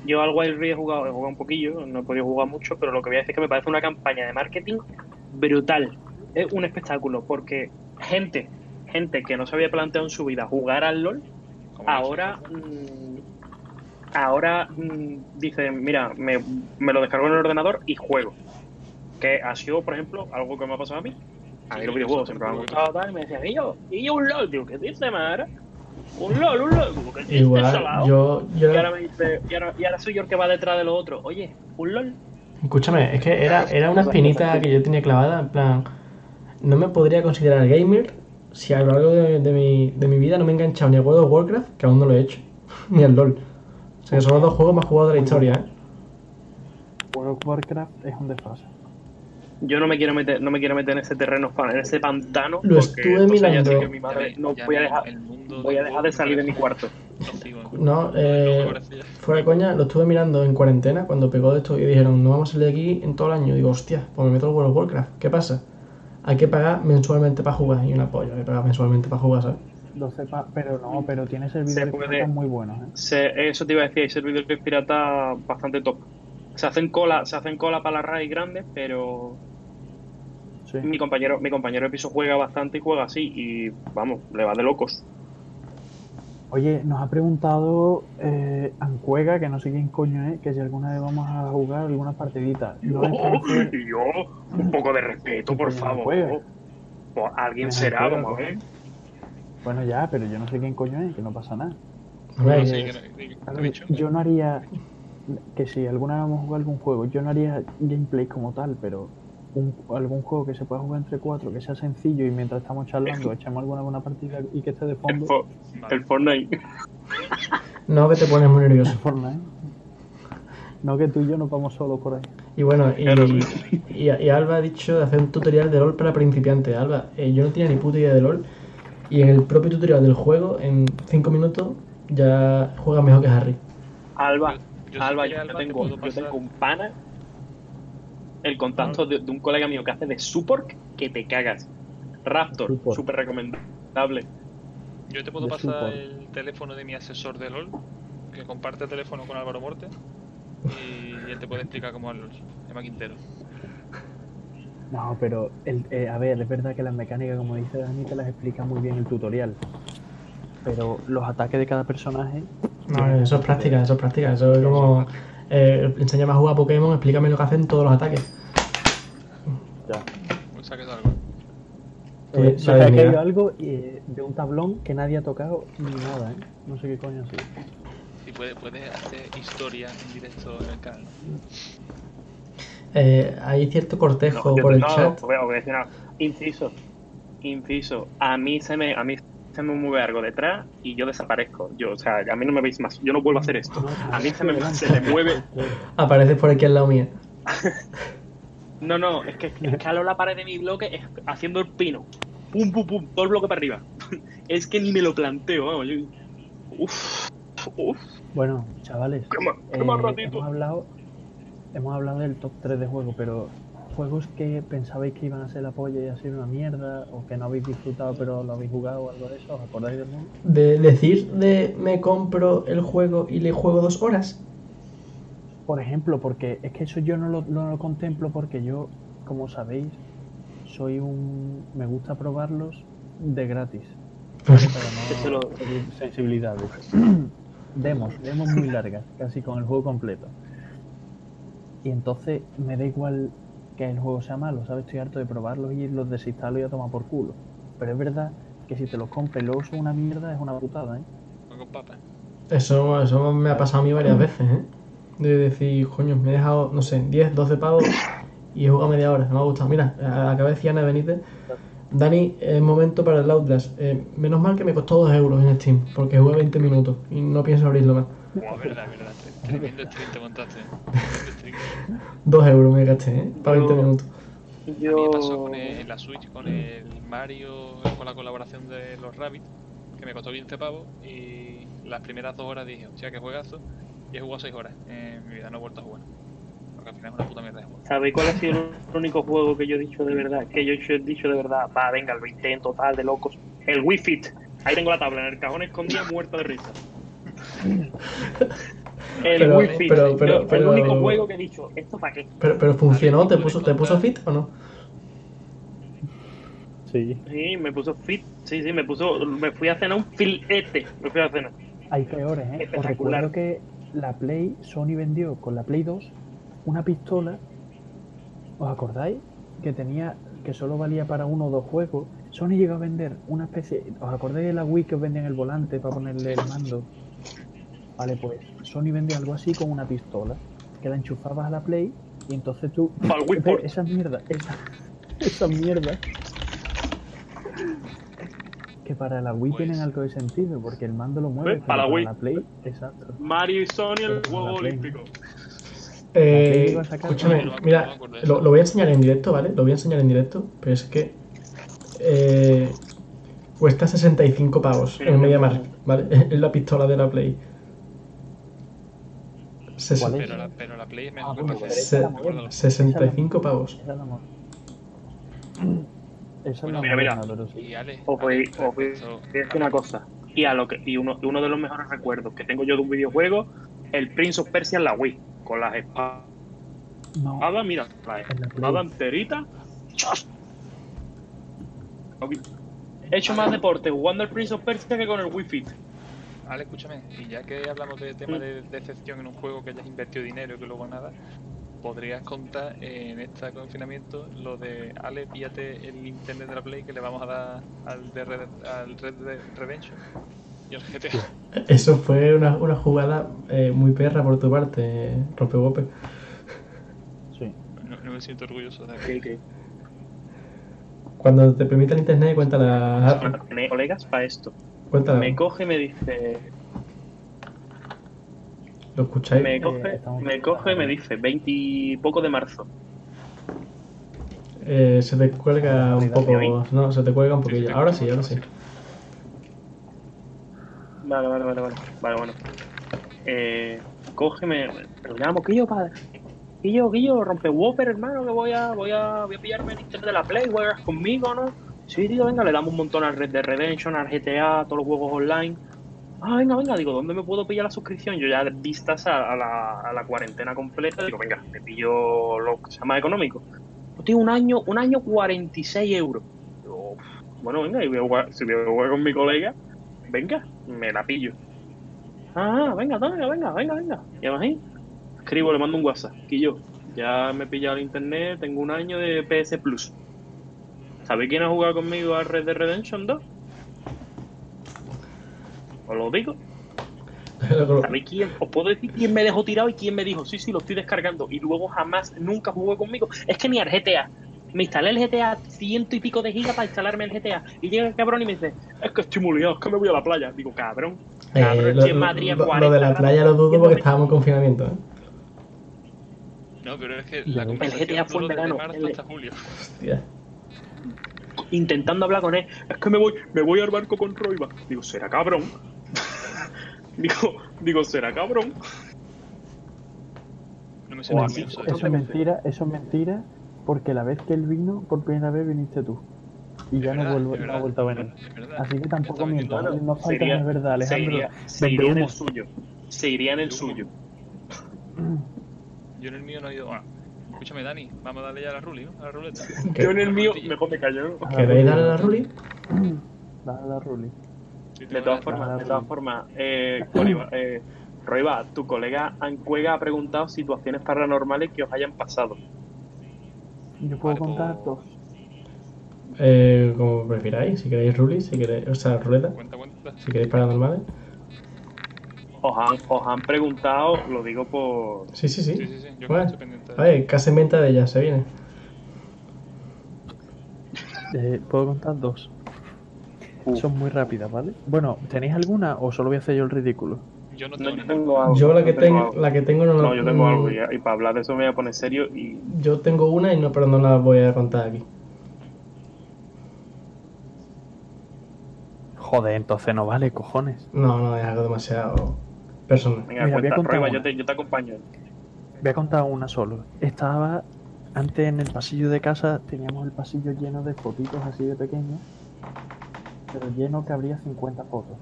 yo al Wild Rift he jugado, he jugado un poquillo, no he podido jugar mucho, pero lo que voy a decir es que me parece una campaña de marketing brutal. Es un espectáculo, porque gente, gente que no se había planteado en su vida jugar al LOL, ahora mm, ahora mm, dice mira me, me lo descargo en el ordenador y juego que ha sido por ejemplo algo que me ha pasado a mí a mí los videojuegos siempre me han gustado tal y me decían y yo y yo un LOL digo ¿qué dice Mara? un LOL un LOL ¿qué dice Igual, salado?". yo, yo y ahora me dice y ahora, y ahora soy yo el que va detrás de los otros oye un LOL Escúchame, es que era, era una espinita que yo tenía clavada, en plan, no me podría considerar gamer si a lo largo de, de mi, de mi vida no me he enganchado ni a World of Warcraft, que aún no lo he hecho, ni al LOL. O sea, que son los dos juegos más jugados de la historia, ¿eh? World of Warcraft es un desfase. Yo no me quiero meter no me quiero meter en ese terreno en ese pantano Lo porque estuve entonces ya mirando. sé que mi Ya madre ve- no ya voy a dejar el mundo voy a dejar de salir de mi cuarto. No, eh, fuera de coña, lo estuve mirando en cuarentena cuando pegó de esto y dijeron, no vamos a salir de aquí en todo el año. Digo, hostia, pues me meto al World of Warcraft. ¿Qué pasa? Hay que pagar mensualmente para jugar y un apoyo, hay que pagar mensualmente para jugar, ¿sabes? 12 pa- pero no, pero tiene servidores puede- piratas muy buenos, ¿eh? Se- eso te iba a decir, hay servidores piratas bastante top. Se hacen cola, se hacen cola para las RAID grandes, pero Sí. mi compañero, mi compañero de piso juega bastante y juega así, y vamos, le va de locos. Oye, nos ha preguntado eh, Ancuega, que no sé quién coño es, que si alguna vez vamos a jugar alguna partidita. No y yo, un poco de respeto, por favor. juega. Pues alguien será, vamos a ver. Bueno, ya, pero yo no sé quién coño es, que no pasa nada. Hombre, Bueno, Eh, sí, que no- que- A ¿qué ver, he dicho? yo no haría que si alguna vez vamos a jugar algún juego, yo no haría gameplay como tal, pero un- algún juego que se pueda jugar entre cuatro, que sea sencillo y mientras estamos charlando echamos alguna buena partida y que esté de El, fondo. Fo- Vale. el Fortnite. no que te pones muy nervioso. Fortnite. No que tú y yo nos vamos solos por ahí. Y bueno, y, y, y Alba ha dicho de hacer un tutorial de LOL para principiantes. Alba, eh, yo no tenía ni puta idea de LOL. Y en el propio tutorial del juego, en 5 minutos, ya juega mejor que Harry. Alba, Yo- yo Alba, yo, Alba te tengo, puedo yo tengo un pana, el contacto de, de un colega mío que hace de support que te cagas. Raptor, súper recomendable. Yo te puedo de pasar support. el teléfono de mi asesor de LOL, que comparte teléfono con Álvaro Morte, y él te puede explicar cómo es LOL. Llama Quintero. No, pero el, eh, a ver, es verdad que las mecánicas, como dice Dani, te las explica muy bien el tutorial. Pero los ataques de cada personaje. No, eso es práctica, eso es práctica. Eso es como. Eh, enséñame a jugar a Pokémon, explícame lo que hacen todos los ataques. Ya. Pues saques algo. Eh, se ha caído algo eh, de un tablón que nadie ha tocado ni nada, ¿eh? No sé qué coño ha sido. Y puedes puede hacer historia en directo en el canal. Eh, hay cierto cortejo No, por el no, chat. voy a decir nada. Inciso, inciso. A mí se me, a mí se me mueve algo detrás y yo desaparezco. Yo, o sea, a mí no me veis más. Yo no vuelvo a hacer esto. A mí se me, se me mueve. Apareces por aquí al lado mío. No, no, es que escalo la pared de mi bloque haciendo el pino. Pum, pum, pum, todo el bloque para arriba. Es que ni me lo planteo, vamos. Yo... Uf, uf. Bueno, chavales, Qué más- qué eh, más hemos hablado hemos hablado del top 3 de juego, pero juegos que pensabais que iban a ser la polla y a ser una mierda, o que no habéis disfrutado pero lo habéis jugado o algo de eso, ¿os acordáis del mundo? De decir de me compro el juego y le juego dos horas. Por ejemplo, porque es que eso yo no lo, no lo contemplo porque yo, como sabéis, soy un... me gusta probarlos de gratis. Eso Para no sensibilidades. demos, demos muy largas, casi con el juego completo. Y entonces me da igual que el juego sea malo, ¿sabes? Estoy harto de probarlos y los desinstalo y a tomar por culo. Pero es verdad que si te los compras y luego son una mierda, es una putada, ¿eh? Con. Eso, eso me ha pasado a mí varias veces, ¿eh? De decir, coño, me he dejado, no sé, 10, 12 pavos y he jugado media hora, no me ha gustado. Mira, acaba de decir Ana Benítez, Dani, es momento para el Outlast. Eh, menos mal que me costó 2 euros en Steam, porque jugué 20 minutos y no pienso abrirlo más. Buah, verdad, verdad. Tremendo stream te montaste. Tremendo stream. 2 euros me gasté, ¿eh? Para 20 Yo- minutos. A mí me pasó con el- la Switch con el Mario, con la colaboración de los Rabbits, que me costó 15 pavos y las primeras dos horas dije, hostia, qué juegazo, y he jugado 6 horas. En mi vida no he vuelto a jugar. Porque al final es una puta mierda de juego. ¿Sabéis cuál ha sido el único juego que yo he dicho de verdad? Que yo he dicho de verdad, va, venga, lo intento, tal, de locos. El Wii Fit. Ahí tengo la tabla, en el cajón escondida, muerta de risa. El Pero- Wii Fit. pero- Yo- pero- el pero- único juego que he dicho, ¿esto para qué? Pero, pero funcionó, ¿te puso, ¿te puso fit o no? Sí, Sí, me puso fit. Sí, sí, me puso. Me fui a cenar un filete. Me fui a cenar. hay peores, ¿eh? Os Espectacular. recuerdo que la Play, Sony vendió con la Play 2 una pistola, ¿os acordáis? Que tenía, que solo valía para uno o dos juegos. Sony llegó a vender una especie, ¿os acordáis de la Wii que os vendían el volante para ponerle el mando? Vale, pues Sony vendió algo así con una pistola, que la enchufabas a la Play y entonces tú... Wii Ve, Sport. Esa mierda, esa, esa mierda. Que para la Wii Pues- tienen algo de sentido, porque el mando lo mueve. Para la Wii. Play, exacto. Mario y Sony el Pero juego la Play. olímpico. Eh, escúchame, mira, lo, voy a enseñar en directo, ¿vale? Lo voy a enseñar en directo, pero es que eh, cuesta 65 pavos en MediaMarkt. ¿vale? Es la pistola de la Play. Pero la, pero la Play es mejor Ah, que bueno, se- es la moderna. 65 pavos. Esa es la Esa es Bueno, mira, mira. Y Ale, Os voy, a decir una cosa. Y, a lo que, y uno, uno de los mejores recuerdos que tengo yo de un videojuego, el Prince of Persia en la Wii. Con las espadas, No, mira, la espada enterita. He hecho más deporte jugando al Prince of Persia que con el Wii Fit. Ale, escúchame, y ya que hablamos de tema de decepción en un juego que hayas invertido dinero y que luego nada, podrías contar en este confinamiento lo de Ale, píllate el internet de la Play que le vamos a dar al, de Red, al Red Dead Redemption y al GTA. Eso fue una, una jugada eh, muy perra por tu parte, Rompegope. sí. No, no me siento orgulloso de Que- que- Cuando te permita el internet, cuéntala. Tener colegas para esto. Me coge y me dice. ¿Lo escucháis? Me coge, estamos- me coge y me dice 20 y poco de marzo. Eh, se te cuelga un poco. No, se te cuelga un poquillo. Ahora sí. ahora sí. Vale, vale, vale, vale. Vale, bueno. Eh, cógeme. Que yo, padre. Que yo, rompe Whopper, hermano, que voy a, voy a, voy a pillarme el internet de la Play, juegas conmigo, ¿no? Sí, tío, venga, le damos un montón al Red Dead Redemption, al GTA, a todos los juegos online. Ah, venga, venga, digo, ¿dónde me puedo pillar la suscripción? Yo ya vistas a, la, a la cuarentena completa, digo, venga, me pillo lo que sea más económico. Pues, tío, un año, un año 46 euros. Digo, bueno, venga, y voy a jugar- si voy a jugar con mi colega, venga, me la pillo. Ah, venga, venga, venga, venga, venga. Y ahí, escribo, le mando un WhatsApp. Que yo, ya me he pillado el internet, tengo un año de PS Plus. ¿Sabéis quién ha jugado conmigo a Red Dead Redemption 2? Os lo digo. ¿Sabéis quién? Os puedo decir quién me dejó tirado y quién me dijo, sí, sí, lo estoy descargando. Y luego jamás, nunca jugó conmigo. Es que ni al GTA. Me instalé el GTA ciento y pico de gigas para instalarme el GTA. Y llega el cabrón y me dice, es que estoy muy liado, es que me voy a la playa. Digo, cabrón. Eh, cabrón, lo, en lo- Madrid lo- lo 40 de la playa lo dudo porque estábamos en confinamiento. ¿eh? No, pero es que la El GTA fue en verano, hasta julio. Hostia. Intentando hablar con él. Es que me voy, me voy al barco con Roiba. Digo, será cabrón. digo, digo, será cabrón. No me siento O así, orgulloso de Eso eso. es mentira, eso es mentira, porque la vez que él vino, por primera vez viniste tú. Y ya no, vuelvo, no ha vuelto a venir. Así que tampoco vendiendo- ¿vale? no falta sería- es verdad, Se Alejandro. iría, se iría en el suyo. Se iría en el suyo. Yo en el mío no he ido. Bueno, escúchame, Dani, vamos a darle ya a la ruli, ¿no? A la ruleta. ¿Qué? Yo en el mío, mejor me callo. ¿Queréis darle a la Ruli? Dale a la Ruli. De todas formas, de todas formas, eh, eh, Roiba, tu colega Ancuega ha preguntado situaciones paranormales que os hayan pasado. Yo puedo Vale, contar pues- dos. Eh, como prefiráis, si queréis Ruli, si queréis, o sea, ruleta, Cuenta, cuenta. si queréis paranormales. Os han, os han preguntado, lo digo por. Sí, sí, sí. Sí, sí, sí. Yo Bueno, estoy pendiente. a ver, casi en venta de ella, se viene. Eh, puedo contar dos. Uh, Son muy rápidas, ¿vale? Bueno, ¿tenéis alguna o solo voy a hacer yo el ridículo? Yo no no, tengo yo tengo algo. Yo la que tengo tengo, algo. la que tengo no la No, yo tengo algo ya, y para hablar de eso me voy a poner serio y Yo tengo una y no, pero no la voy a contar aquí. Joder, entonces no vale, cojones. No, no, es algo demasiado venga, Mira, voy a contar una. yo te, yo te acompaño. Voy a contar una solo. Estaba antes en el pasillo de casa, teníamos el pasillo lleno de fotitos así de pequeños, pero lleno que habría 50 fotos.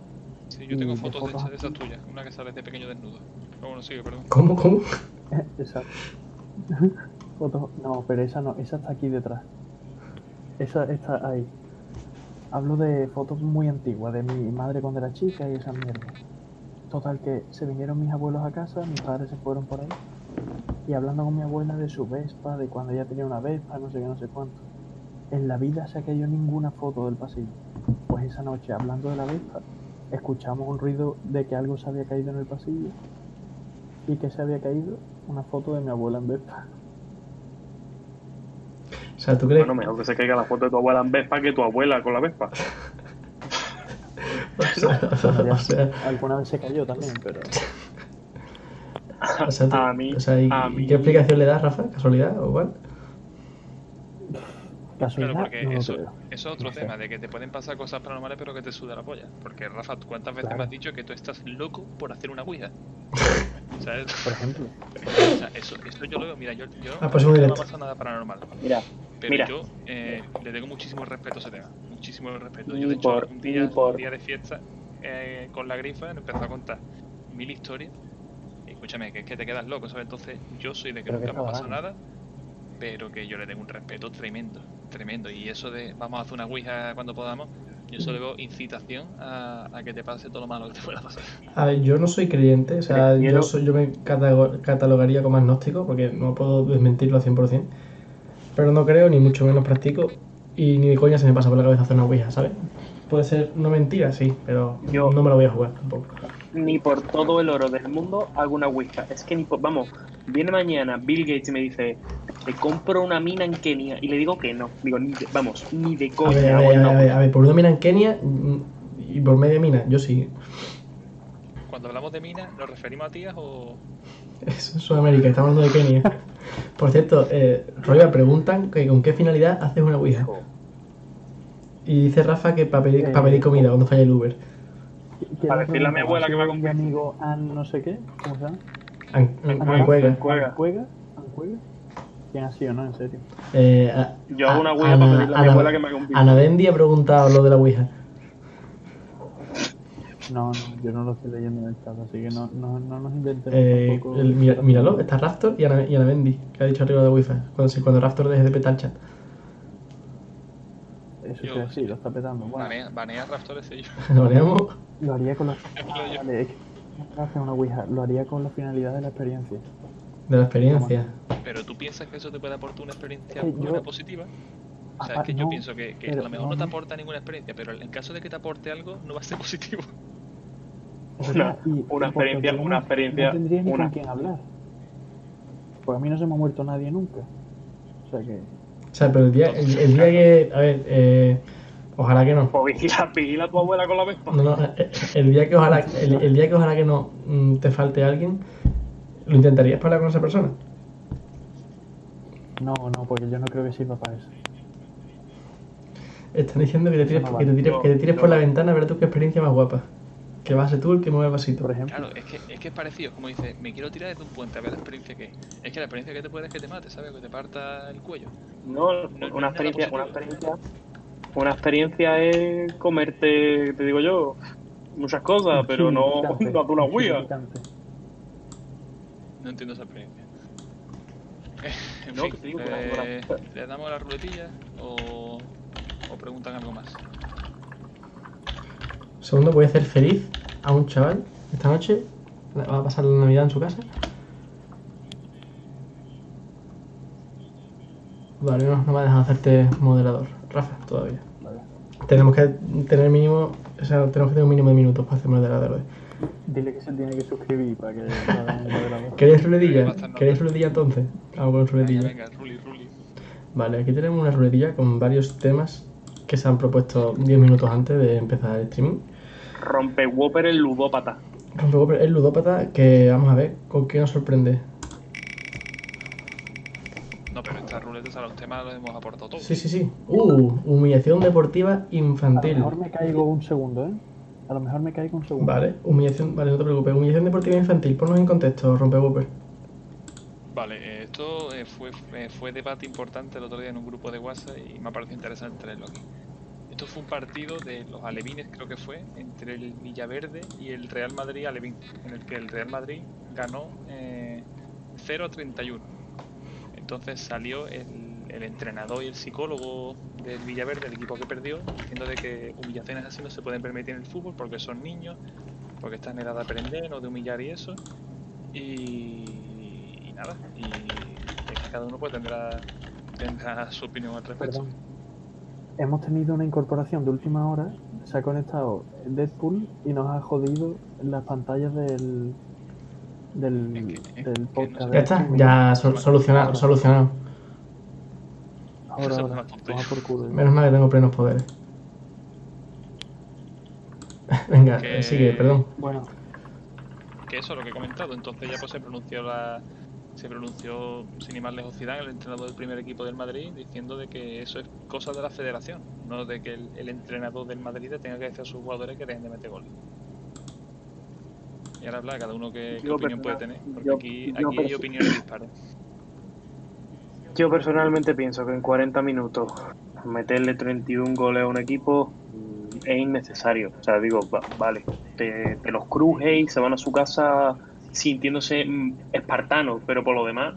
Sí, yo tengo y de fotos de, fotos esas- de esas tuyas. Una que sale de pequeño desnudo. Pero bueno, sigue, perdón. ¿Cómo, cómo? Exacto. Fotos, no, pero esa no, esa está aquí detrás. Esa está ahí. Hablo de fotos muy antiguas, de mi madre cuando era chica y esa mierda. Total, que se vinieron mis abuelos a casa, mis padres se fueron por ahí. Y hablando con mi abuela de su Vespa, de cuando ella tenía una Vespa, no sé qué, no sé cuánto. En la vida se ha caído ninguna foto del pasillo. Pues esa noche, hablando de la Vespa, escuchamos un ruido de que algo se había caído en el pasillo. Y que se había caído una foto de mi abuela en Vespa. O sea, ¿tú crees? Bueno, mejor que se caiga la foto de tu abuela en Vespa que tu abuela con la Vespa. o sea, alguna vez se cayó también, pero o sea, tú- A mí- o sea, ¿y, a y mí- qué explicación le das, Rafa? ¿Casualidad o cuál? casualidad Claro, porque no eso, es otro No sé. tema, de que te pueden pasar cosas paranormales pero que te suda la polla. Porque Rafa, ¿cuántas veces Claro. me has dicho que tú estás loco por hacer una ouija? ¿Sabes? Por ejemplo, O sea, eso, eso yo lo veo, mira, yo, yo Ah, pues no me pasa nada paranormal. Mira, Pero Mira. yo eh, le tengo muchísimo respeto a ese tema. Muchísimo respeto. Yo, de hecho, por- un, día, por- un día de fiesta eh, con la grifa empezó a contar mil historias. Y escúchame, que es que te quedas loco, ¿sabes? Entonces, yo soy de que Pero que nunca me pasa nada, pero que yo le tengo un respeto tremendo, tremendo. Y eso de vamos a hacer una ouija cuando podamos, yo solo veo incitación a, a que te pase todo lo malo que te pueda pasar. A ver, yo no soy creyente, o sea, yo, soy, yo me catalogaría como agnóstico porque no puedo desmentirlo al 100%. Pero no creo, ni mucho menos practico, y ni de coña se me pasa por la cabeza hacer una ouija, ¿sabes? Puede ser una mentira, sí, pero Yo- no me lo voy a jugar tampoco. ni por todo el oro del mundo hago una Ouija. Es que ni por, vamos, viene mañana Bill Gates y me dice, te compro una mina en Kenia. Y le digo que no. Digo, ni de- vamos, ni de A coña. ver, a ver, una a ver, Ouija. a ver, por una mina en Kenia mm, y por media mina, yo sí. Cuando hablamos de minas, ¿nos referimos a tías o...? Es Sudamérica, estamos hablando de Kenia. Por cierto, eh, Roya, preguntan que con qué finalidad haces una ouija. Y dice Rafa que para pedir, Eh, pa' pedir comida cuando falla el Uber. ¿quién Para le decirle a mi abuela que me ¿Soy acompañe. mi amigo An no sé qué? ¿Cómo se llama? An- an- Ancuega. Ancuega. Ancuega. ¿Quién ha sido, no? En serio. Eh, a- Yo hago una ouija Ana- para pedirle a mi Ana- abuela que me haga un. Ana Bendy ha preguntado lo de la ouija. No, no, yo no lo estoy leyendo en el chat, así que no, no, no nos inventemos Eh, tampoco. el- mira- míralo, está Raptor y Ana, y Ana Bendy, que ha dicho arriba de Wi-Fi. Cuando, cuando Raptor deje de petar el chat. Eso Yo- que sí, lo está petando. Bueno, Banea, banea Raptor ese yo. Lo haremos. lo haría con la. Vale, es que una ouija, lo haría con la finalidad de la experiencia. De la experiencia. Pero tú piensas que eso te puede aportar una experiencia Eh, yo- buena, positiva. O sea, es que yo pienso que, que a lo mejor no, no te no. aporta ninguna experiencia, pero en caso de que te aporte algo, no va a ser positivo. Una- verdad, y- una y porque experiencia- una experiencia- No tendría ni una. con quién hablar. Porque a mí no se me ha muerto nadie nunca. O sea que. O sea, pero el día, el, el día que. A ver, eh, ojalá que no. Pues vigila, vigila a tu abuela con la Vespa. No, no, el día que ojalá, el, el día que ojalá que no mm, te falte alguien, ¿lo intentarías hablar con esa persona? No, no, porque yo no creo que sirva para eso. Están diciendo que te tires, que te tires, que te tires por la ventana a ver tú qué experiencia más guapa. Que va a ser tú el que mueve el vasito. Por ejemplo. Claro, es que, es que es parecido, como dices, me quiero tirar desde un puente a ver la experiencia que es. Es que la experiencia que te puede es que te mate, ¿sabes? Que te parta el cuello. No, no una experiencia, una experiencia, una experiencia es comerte, te digo yo, muchas cosas, pero no, una picante. No entiendo esa experiencia. En No, fin, que te digo que eh, la- ¿le damos la ruletilla o, o preguntan algo más? Segundo, voy a hacer feliz a un chaval esta noche. Va a pasar la Navidad en su casa. Vale, no, no me ha dejado hacerte moderador. Rafa, todavía. Vale. Tenemos que tener mínimo. O sea, tenemos que tener un mínimo de minutos para hacer moderador hoy. Dile que se tiene que suscribir para que. ¿Queréis? Bastante. ¿Queréis ruletilla entonces? Vamos con Venga, venga, Ruli, Ruli. Vale, aquí tenemos una ruletilla con varios temas que se han propuesto 10 minutos antes de empezar el streaming. Rompe Whopper el ludópata. Rompe el ludópata que vamos a ver con qué nos sorprende. No, pero estas ruletas a los temas los hemos aportado todos. Sí, sí, sí. Uh, humillación deportiva A lo infantil. mejor me caigo un segundo, ¿eh? A lo mejor me caigo un segundo. Vale, humillación, vale, no te preocupes. Humillación deportiva infantil, ponnos en contexto, rompe Vale, eh, esto eh, fue, eh, fue debate importante el otro día en un grupo de WhatsApp y me ha parecido interesante traerlo aquí. Esto fue un partido de los alevines, creo que fue, entre el Villaverde y el Real Madrid Alevín, en el que el Real Madrid ganó eh, 0 a 31. Entonces salió el, el entrenador y el psicólogo del Villaverde, el equipo que perdió, diciendo de que humillaciones así no se pueden permitir en el fútbol porque son niños, porque están en edad de aprender o de humillar y eso. Y, y nada, y es que cada uno pues tendrá, tendrá su opinión al respecto. Perdón. Hemos tenido una incorporación de última hora. Se ha conectado Deadpool y nos ha jodido las pantallas del del, Es que- es del que no podcast. sé. Ya está, ya sol- solucionado, solucionado. Ahora, Eso es ahora. una tontería. Toma por culo. Menos mal que tengo plenos poderes. Venga, Que- sigue, perdón. Bueno, que eso es lo que he comentado. Entonces ya pues se pronunció la se pronunció sin ir más lejos Zidane, el entrenador del primer equipo del Madrid, diciendo de que eso es cosa de la federación, no de que el, el entrenador del Madrid le tenga que decir a sus jugadores que dejen de meter goles. Y ahora habla cada uno qué, qué opinión puede tener, porque yo- aquí, yo aquí hay opiniones dispares. Yo personalmente pienso que en 40 minutos meterle 31 goles a un equipo es innecesario. O sea, digo, va- vale, te, te los cruje y se van a su casa sintiéndose mm, espartanos, pero por lo demás,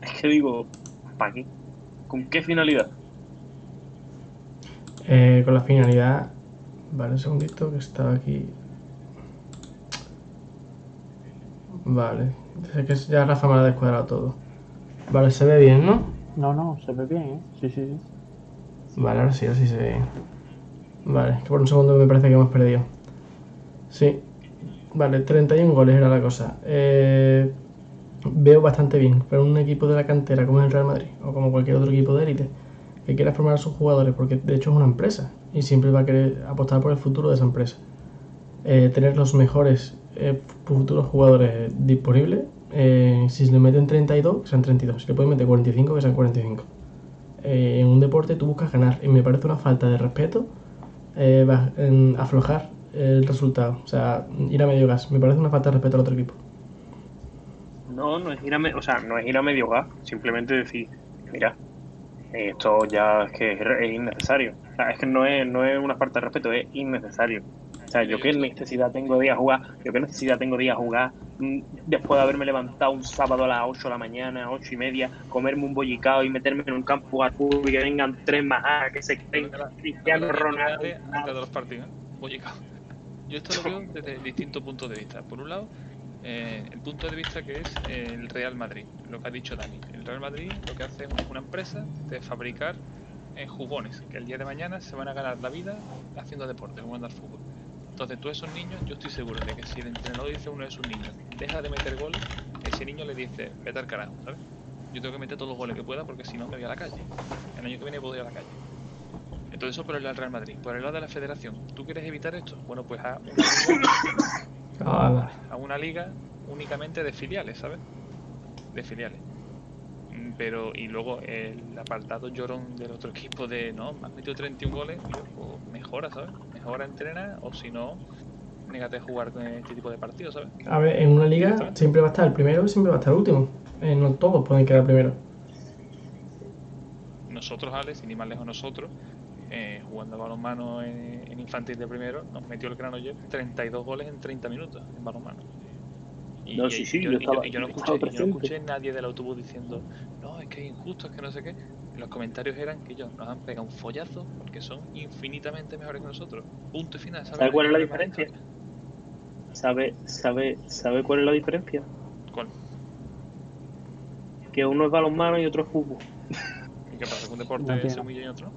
es que digo, ¿para qué? ¿Con qué finalidad? Eh, con la finalidad. Vale, un segundito que estaba aquí. Vale, sé que ya Rafa me lo ha descuadrado todo. Vale, se ve bien, ¿no? no, no, se ve bien, ¿eh? Sí, sí, sí. Vale, ahora sí, ahora sí se ve bien. Vale, que por un segundo me parece que hemos perdido. Sí. Vale, 31 goles era la cosa. Eh, veo bastante bien, pero un equipo de la cantera como es el Real Madrid o como cualquier otro equipo de élite que quiera formar a sus jugadores, porque de hecho es una empresa y siempre va a querer apostar por el futuro de esa empresa. Eh, tener los mejores eh, futuros jugadores disponibles. Eh, si se le meten 32, que sean 32. Si le pueden meter 45, que sean 45 eh, en un deporte tú buscas ganar y me parece una falta de respeto eh, en aflojar el resultado, o sea, ir a medio gas, me parece una falta de respeto al otro equipo. No, no es ir a, me- o sea, no es ir a medio gas, simplemente decir, mira, esto ya es que es innecesario. O sea, es que no es, no es una falta de respeto, es innecesario. O sea, yo qué necesidad tengo de ir a jugar, yo qué necesidad tengo de ir a jugar mm, después de haberme levantado un sábado a las 8 de la mañana, 8 y media, comerme un bollicao y meterme en un campo a fútbol y que vengan tres más ah, que se creen Cristiano Ronaldo. antes de los partidos, ¿eh? Cabrón. Yo esto lo veo desde distintos puntos de vista. Por un lado, eh, el punto de vista que es el Real Madrid, lo que ha dicho Dani. El Real Madrid lo que hace es una empresa de fabricar eh, jugones que el día de mañana se van a ganar la vida haciendo deporte, jugando al fútbol. Entonces, tú a esos niños, yo estoy seguro de que si el entrenador dice a uno de sus niños, deja de meter goles, ese niño le dice, vete al carajo, ¿sabes? Yo tengo que meter todos los goles que pueda porque si no me voy a la calle. El año que viene puedo ir a la calle. Entonces eso por el lado del Real Madrid. Por el lado de la federación, ¿tú quieres evitar esto? Bueno, pues a una Ah, a una liga únicamente de filiales, ¿sabes? De filiales. Pero, y luego el apartado llorón del otro equipo de, no, me has metido 31 goles, pues mejora, ¿sabes? Mejora, entrena, o si no, négate a jugar con este tipo de partidos, ¿sabes? A ver, en una liga siempre va a estar el primero y siempre va a estar el último. Eh, no todos pueden quedar primero. Nosotros, Alex, sin ir más lejos nosotros, eh, jugando a balonmano en, en infantil de primero, nos metió el Granollers 32 goles en 30 minutos en balonmano. Y, No, y- sí, sí, yo, yo y yo- estaba- y yo no escuché, estaba y yo no escuché nadie del autobús diciendo, no, es que es injusto, es que no sé qué. Los comentarios eran que ellos nos han pegado un follazo porque son infinitamente mejores que nosotros. Punto y final. ¿Sabe cuál es la diferencia? ¿Sabe, sabe, ¿Sabe cuál es la diferencia? ¿Cuál? Que uno es balonmano y otro es fútbol. ¿Y qué pasa? ¿Que un deporte No se humilla y otro no?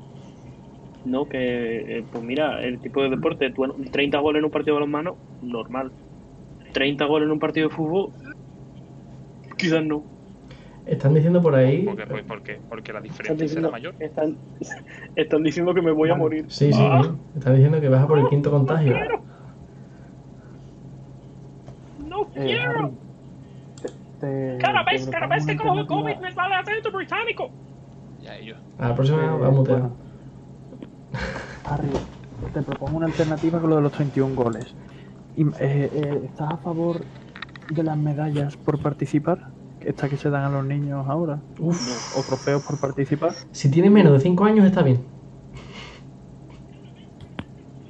No, que, eh, pues mira, el tipo de deporte, tú, 30 goles en un partido de balonmano, normal. 30 goles en un partido de fútbol, quizás no. Están diciendo por ahí. Porque, pues, porque, porque la Están diferencia será diciendo, mayor. están, están diciendo que me voy a morir. Sí, sí, Ah, sí. Están diciendo que baja por el quinto contagio. No Eh, quiero. Harry, te- te- Cada vez, cada propongo vez que cojo el COVID me sale acento británico. Ya ellos. A la próxima Eh, va a mutear. bueno. Harry, te propongo una alternativa con lo de los 31 goles. Y, eh, eh, ¿Estás a favor de las medallas por participar? Estas que se dan a los niños ahora. Uf, O trofeos por participar. si tiene menos de 5 años está bien.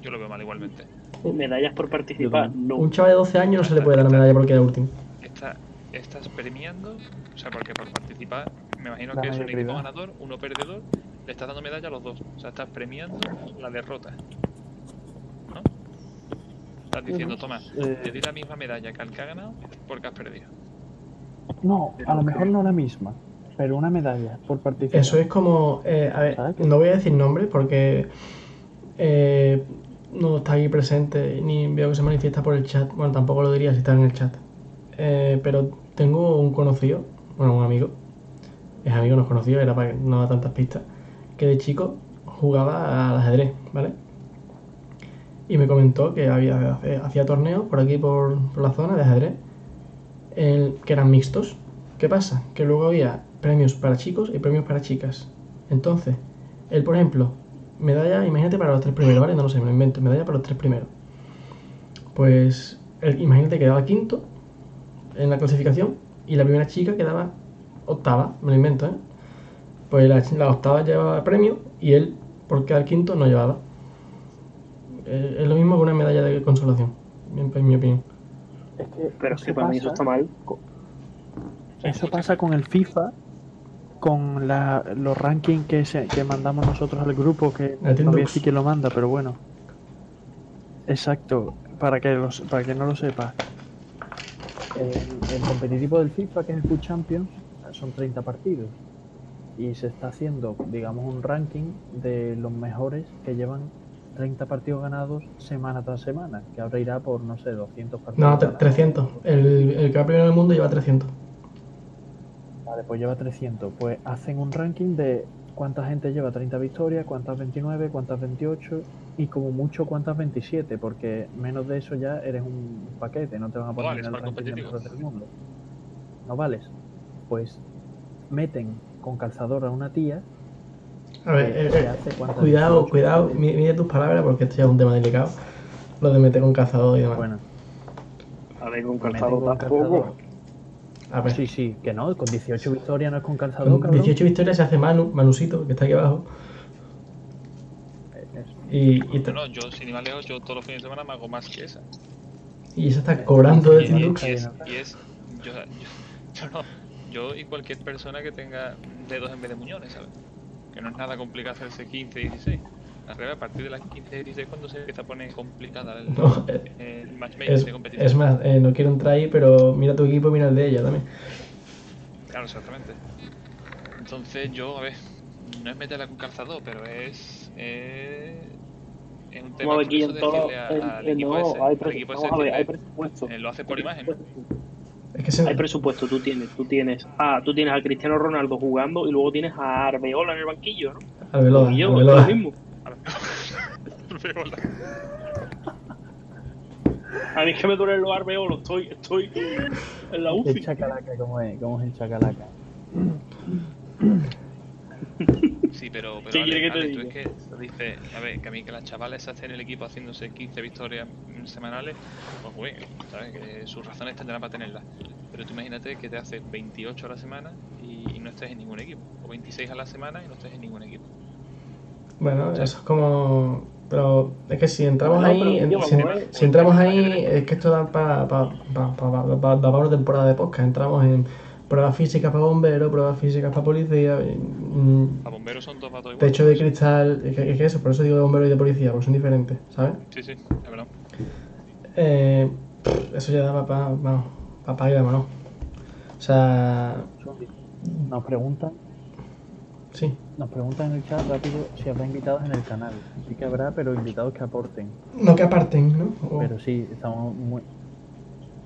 Yo lo veo mal igualmente. Medallas por participar, no. Un chaval de 12 años no se le puede dar la medalla porque queda último. Está, estás premiando, o sea, porque por participar, me imagino La que es un equipo ganador, uno perdedor, le estás dando medalla a los dos. O sea, estás premiando la derrota. ¿No? Estás diciendo, toma, Eh, te di la misma medalla que al que ha ganado porque has perdido. No, a lo mejor no la misma, pero una medalla por participar. Eso es como. eh, a ver, no voy a decir nombre porque eh, no está aquí presente ni veo que se manifiesta por el chat. Bueno, tampoco lo diría si está en el chat. Eh, pero tengo un conocido, bueno, un amigo. Es amigo, no es conocido, era para que no da tantas pistas. Que de chico jugaba al ajedrez, ¿vale? Y me comentó que había hacía torneos por aquí, por, por la zona de ajedrez, el- que eran mixtos. ¿Qué pasa? Que luego había premios para chicos y premios para chicas. Entonces, él, por ejemplo, medalla, imagínate para los tres primeros, ¿vale? No lo sé, me lo invento, medalla para los tres primeros. Pues, él, imagínate que quedaba quinto en la clasificación y la primera chica quedaba octava, me lo invento, ¿eh? Pues la, la octava llevaba premio y él, por quedar quinto, no llevaba. Eh, Es lo mismo que una medalla de consolación, en, en mi opinión. Es que Pero es que para mí eso pasa- está mal. Eso pasa con el FIFA, con la- los rankings que, se- que mandamos nosotros al grupo, que El no voy a decir quién lo manda, pero bueno. Exacto, para que, los, para que no lo sepa. El, el competitivo del FIFA, que es el Food Champions, son 30 partidos. Y se está haciendo, digamos, un ranking de los mejores que llevan 30 partidos ganados semana tras semana, que ahora irá por, no sé, 200 partidos. No, tre- ganados. 300. El, el que va primero en el mundo lleva 300. Vale, pues lleva 300. Pues hacen un ranking de cuánta gente lleva 30 victorias, cuántas 29, cuántas 28 y como mucho cuántas 27, porque menos de eso ya eres un paquete, no te van a poner en el para ranking de competitivo. mejores del mundo. No vales. Pues meten con calzador a una tía A ver, eh, eh, cuidado, 18, cuidado, mi- mide tus palabras porque esto ya es un tema delicado. Lo de meter con cazador y demás. Bueno, A ver, con con tampoco. A ver, Sí, sí, que no, con 18 victorias no es con calzador, con cabrón. 18 victorias se hace Manu, Manusito, que está aquí abajo. Eh. Y, y, No, no, yo sin ir más lejos, yo todos los fines de semana me hago más que esa. y esa está cobrando de Tindux. y es, y es- yo, yo, yo no, yo y cualquier persona que tenga dedos en vez de muñones, ¿sabes? Que no es nada complicado hacerse 15, 16. Al revés, a partir de las 15, 16 cuando se empieza a poner complicada el, No, eh, el matchmaking Es, de competición. es más, eh, no quiero entrar ahí, pero mira tu equipo, mira el de ella también. Claro, exactamente. Entonces yo, a ver, no es meterla con calzador, pero es... eh, es un tema todo. decirle a- en- al equipo no, ese, hay al pre- equipo ese vamos a ver, hay decirle, presupuesto. eh, lo hace por imagen. Es que se, Hay presupuesto, tú tienes, tú tienes. Ah, tú tienes a Cristiano Ronaldo jugando y luego tienes a Arbeola en el banquillo, ¿no? Arbeloa, y yo, es lo mismo. A mí es que me duelen los arbeolos, estoy, estoy en la El UCI. chacalaca, ¿cómo es? ¿Cómo es el chacalaca? Sí, pero, pero ¿Qué Ale, quiere que te Ale, tú es que dice, a ver, que a mí que las chavales estén en el equipo haciéndose 15 victorias mm, semanales, pues bueno, ¿sabes? Que sus razones tendrán para tenerlas. Pero tú imagínate que te haces 28 a la semana y, y no estés en ningún equipo, o 26 a la semana y no estés en ningún equipo. Bueno, eso es como. Pero es que si entramos No, ahí, en- si, entramos ahí, es que esto da para pa, pa, pa, pa- una temporada de podcast. Entramos en pruebas físicas para bomberos, pruebas físicas para policía, mm, A bomberos son dos patos iguales. techo de cristal, es que, es que eso, por eso digo de bombero y de policía, porque son diferentes, ¿sabes? Sí, sí, es verdad. Eh, eso ya da para pa, pa, pa, y vámonos. O sea, Nos preguntan, sí. nos preguntan en el chat rápido si habrá invitados en el canal. Sí que habrá, pero invitados que aporten. No que aparten, ¿no? O- Pero sí, estamos muy...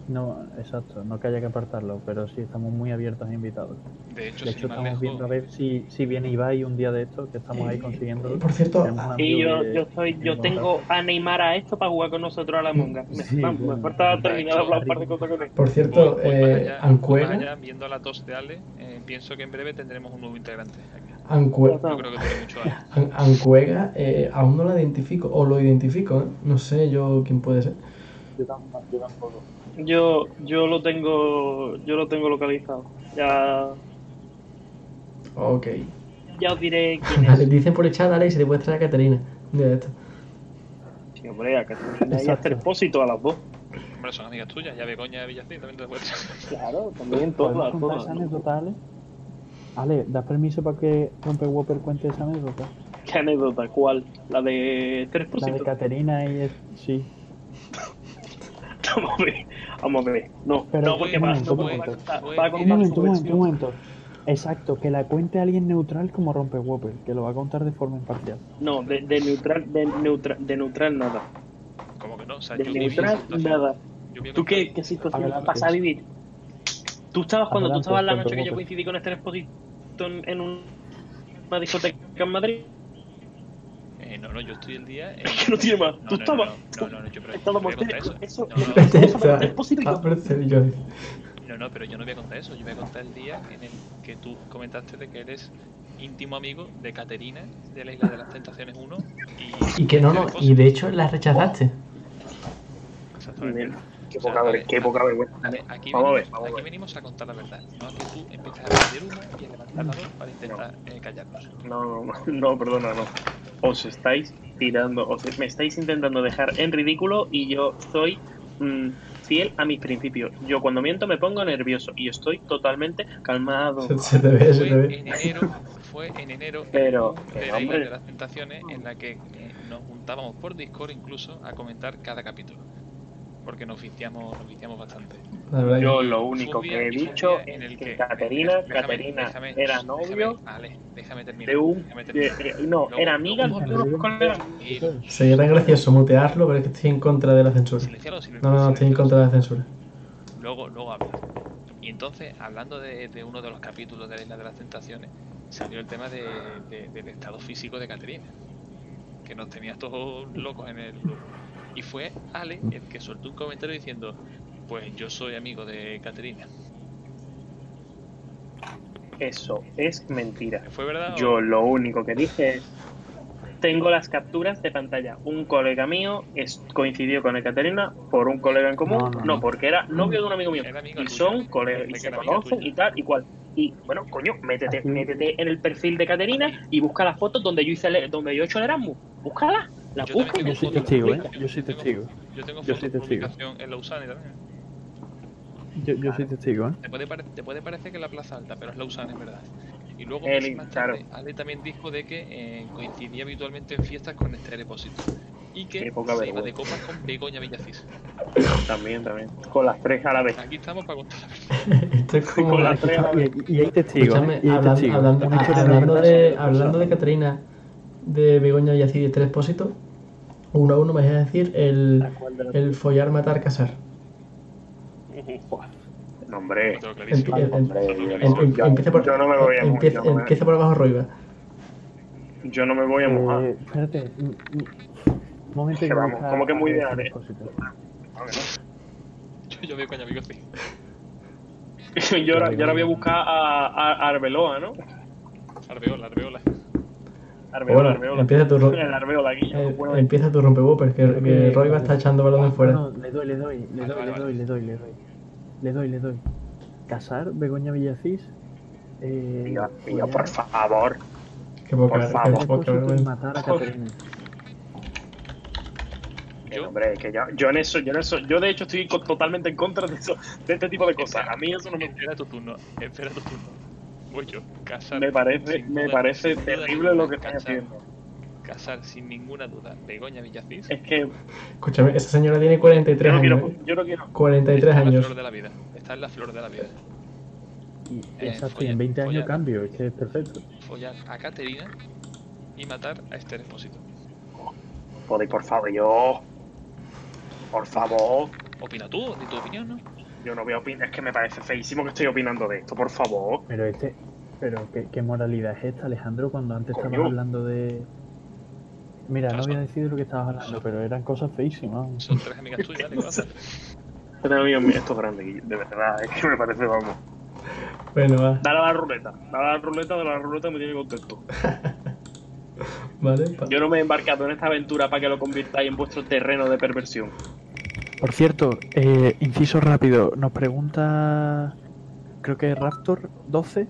No, exacto, no que haya que apartarlo, pero sí estamos muy abiertos a invitados. De hecho, De hecho, estamos lejos, viendo a ver si, si viene Ibai un día de estos, que estamos ahí consiguiendo. Por cierto, Y yo, yo, estoy, yo que tengo a Neymar a esto para jugar con nosotros a la monga. Me, Sí, vamos, bueno, me falta terminar de hablar un par de cosas con él. por cierto, voy- voy eh, allá, allá, viendo la tos de Ale, eh, pienso que en breve tendremos un nuevo integrante aquí. Ancue- Yo creo que tiene mucho Ale. An- Ancuega, eh, aún no la identifico, o lo identifico, ¿eh? no sé yo quién puede ser. Yo tampoco. Yo tampoco. Yo, yo lo tengo, yo lo tengo localizado. Ya, Ok. ya os diré quién es. dicen por el chat, Alex, si te puedes traer a Caterina. De esto. Sí, hombre, a Catalina y a Expósito a las dos. Hombre, son amigas tuyas, ya Begoña y Villacín también te puedes Claro, también ¿Podemos todas, contar todas. esa anécdota, Ale? Ale, ¿das permiso para que Rompe Whopper cuente esa anécdota? ¿Qué anécdota? ¿Cuál? ¿La de La 3%? de Caterina y es... Sí. Vamos a ver. Vamos a ver. No, Pero, no, porque un va, no un va momento. un momento, un momento, un versión. momento. Exacto, que la cuente alguien neutral como Rompe Whopper, que lo va a contar de forma imparcial. No, de, de neutral, de neutral, de neutral nada. Como que no, o sea, De yo neutral nada. Yo ¿Tú qué, qué situación Adelante. vas a vivir? Tú estabas cuando tú estabas la noche que yo coincidí con este exposito en, en un- una discoteca en Madrid. Eh, no, no, yo estoy el día. en- Es que no tiene más. No, Tú no, estabas. No, no, no, yo pero. Estábamos voy a contar eso. eso. Es posible. ah, serio, No, no, pero yo no voy a contar eso. Yo voy a contar el día en el que tú comentaste de que eres íntimo amigo de Caterina de la Isla de las Tentaciones 1 y. Y que no, no, y de hecho la rechazaste. Exactamente. Qué O sea, poca, ver- qué poca vergüenza. Vale, aquí, Vamos a ver, venimos, vamos a aquí ver. venimos a contar la verdad, no a que tú empieces a vender humo y a levantar la voz para intentar eh, callarnos. No, no, no, no, perdona, no. Os estáis tirando, os, me estáis intentando dejar en ridículo y yo soy mm, fiel a mis principios. Yo cuando miento me pongo nervioso y estoy totalmente calmado. Se, se te ve, se te Fue ve. en enero, fue en enero Pero, boom de pero, la Isla de las Tentaciones en la que eh, nos juntábamos por Discord incluso a comentar cada capítulo. Porque nos viciamos, nos viciamos bastante. Yo lo único que he dicho en es el que que- Caterina, déjame- Caterina déjame- era déjame- novio Vale, déjame terminar. de un... déjame de- terminar. no, era amiga de. Sería tan gracioso mutearlo, pero es que estoy en contra de la censura. No, no, no, estoy en contra de la censura. Luego, luego habla. Y entonces, hablando de, de uno de los capítulos de la Isla de las Tentaciones, salió el tema de, de- del estado físico de Caterina. Que nos tenía todos locos en el grupo. Y fue Ale el que soltó un comentario diciendo, pues yo soy amigo de Caterina. Eso es mentira. ¿Fue verdad? o- Yo lo único que dije es, tengo las capturas de pantalla. Un colega mío es, coincidió con Ekaterina por un colega en común, No, no, no, no. porque era novio de un amigo mío. Era amigo Y tuyo. son colegas, y se conocen y tal y cual. Y bueno, coño, métete, métete en el perfil de Caterina y busca las fotos donde yo hice el- donde yo he hecho el Erasmus. Búscala, la Yo busca también Yo y soy testigo, ¿eh? Yo soy tengo- testigo. Yo tengo Yo fotos soy de testigo. en Lausanne también. Yo, yo soy testigo, ¿eh? Te puede, pare- te puede parecer que es la Plaza Alta, pero es Lausanne en verdad. Y luego, El- más tarde, claro. Ale también dijo de que eh, coincidía habitualmente en fiestas con este depósito. Y que poca se iba de copas con Begoña Villacís. también, también. Con las tres a la vez. Aquí estamos para contar la verdad. Esto es como. Con la- Y, y hay testigos. ¿eh? Y hay testigos. hablando, hablando verdad de, hablando de. Caterina, de Begoña y así de tres expósitos, uno a uno me vas a decir el, ¿La cual de las- el follar, matar, casar. No, hombre. Em- em- em- empieza por, yo no me voy a empieza, me- empieza por abajo arriba. yo no me voy a mojar. Eh, espérate. mm, mm, Un momento. Que yo vamos, como que muy Ale. cositas. Yo, yo Begoña Villacís. yo, ahora, yo ahora voy a buscar a, a Arbeloa, ¿no? Arbeola, Arbeola. Arbeola, Bueno, Arbeola. empieza tu El Arbeola aquí. Eh, bueno, empieza tu que, que que- Roy va a estar echando balones fuera. No, le doy, le doy, le doy, le doy, le doy, le doy. Le doy, le doy. Casar, Begoña Villacís. Eh, tío, follar, por favor. Qué poca, por qué favor. poca matar a Caterina. Que, Yo- hombre, que yo, yo en eso, yo en eso, yo de hecho estoy totalmente en contra de eso, de este tipo de cosas. A mí eso no me, Espera tu turno, espera tu turno. Casar. me parece, me duda- parece terrible lo que están haciendo. Casar sin ninguna duda. Begoña Villacís. Es que Escúchame, esa señora tiene 43 yo no años. quiero, yo no quiero. 43 Está en la años. flor de la vida. Está en la flor de la vida. Y, Eh, exacto, y en 20 años follar. cambio, es que es perfecto. Follar a Caterina y matar a Esther Espósito. Podéis, por favor, yo. Por favor. Opina tú, di tu opinión, ¿no? Yo no voy a opinar, es que me parece feísimo que estoy opinando de esto, por favor. Pero este, pero ¿qué, qué moralidad es esta, Alejandro, cuando antes Coño. estabas hablando de... Mira, no voy a decir de lo que estabas hablando, pero eran cosas feísimas. Son tres amigas tuyas, amigos míos, esto es grande, de verdad, es que me parece, vamos. Bueno, va. Dale a la ruleta, dale a la ruleta, de la ruleta me tiene contento. Vale, pa- Yo no me he embarcado en esta aventura para que lo convirtáis en vuestro terreno de perversión. Por cierto, eh, inciso rápido, nos pregunta, creo que es Raptor 12,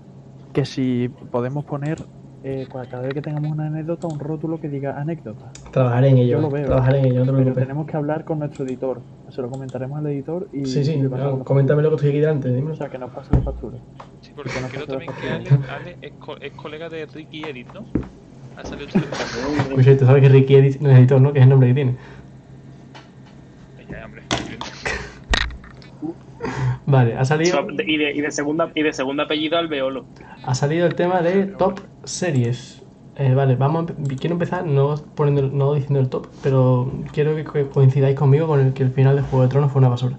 que si podemos poner eh, cua- cada vez que tengamos una anécdota un rótulo que diga anécdota. Trabajaré en ello, Yo lo veo. trabajaré en ello, no te Pero tenemos que hablar con nuestro editor. Se lo comentaremos al editor y. Sí, sí, la coméntame lo que estoy aquí delante, dímelo. O sea, que nos pase la factura. Sí, porque Que no creo también que. Ale, Ale es, co- es colega de Ricky Edit, ¿no? Ha salido Pues tú sabes que Ricky Edit no es editor, ¿no? Que es el nombre que tiene. Ya, hombre. Vale, ha salido, Y de, y de segunda y de segundo apellido Alveolo. ha salido el tema de top series. Eh, vale, vamos quiero empezar no, poniendo, no diciendo el top, pero quiero que co- coincidáis conmigo con el que el final de Juego de Tronos fue una basura.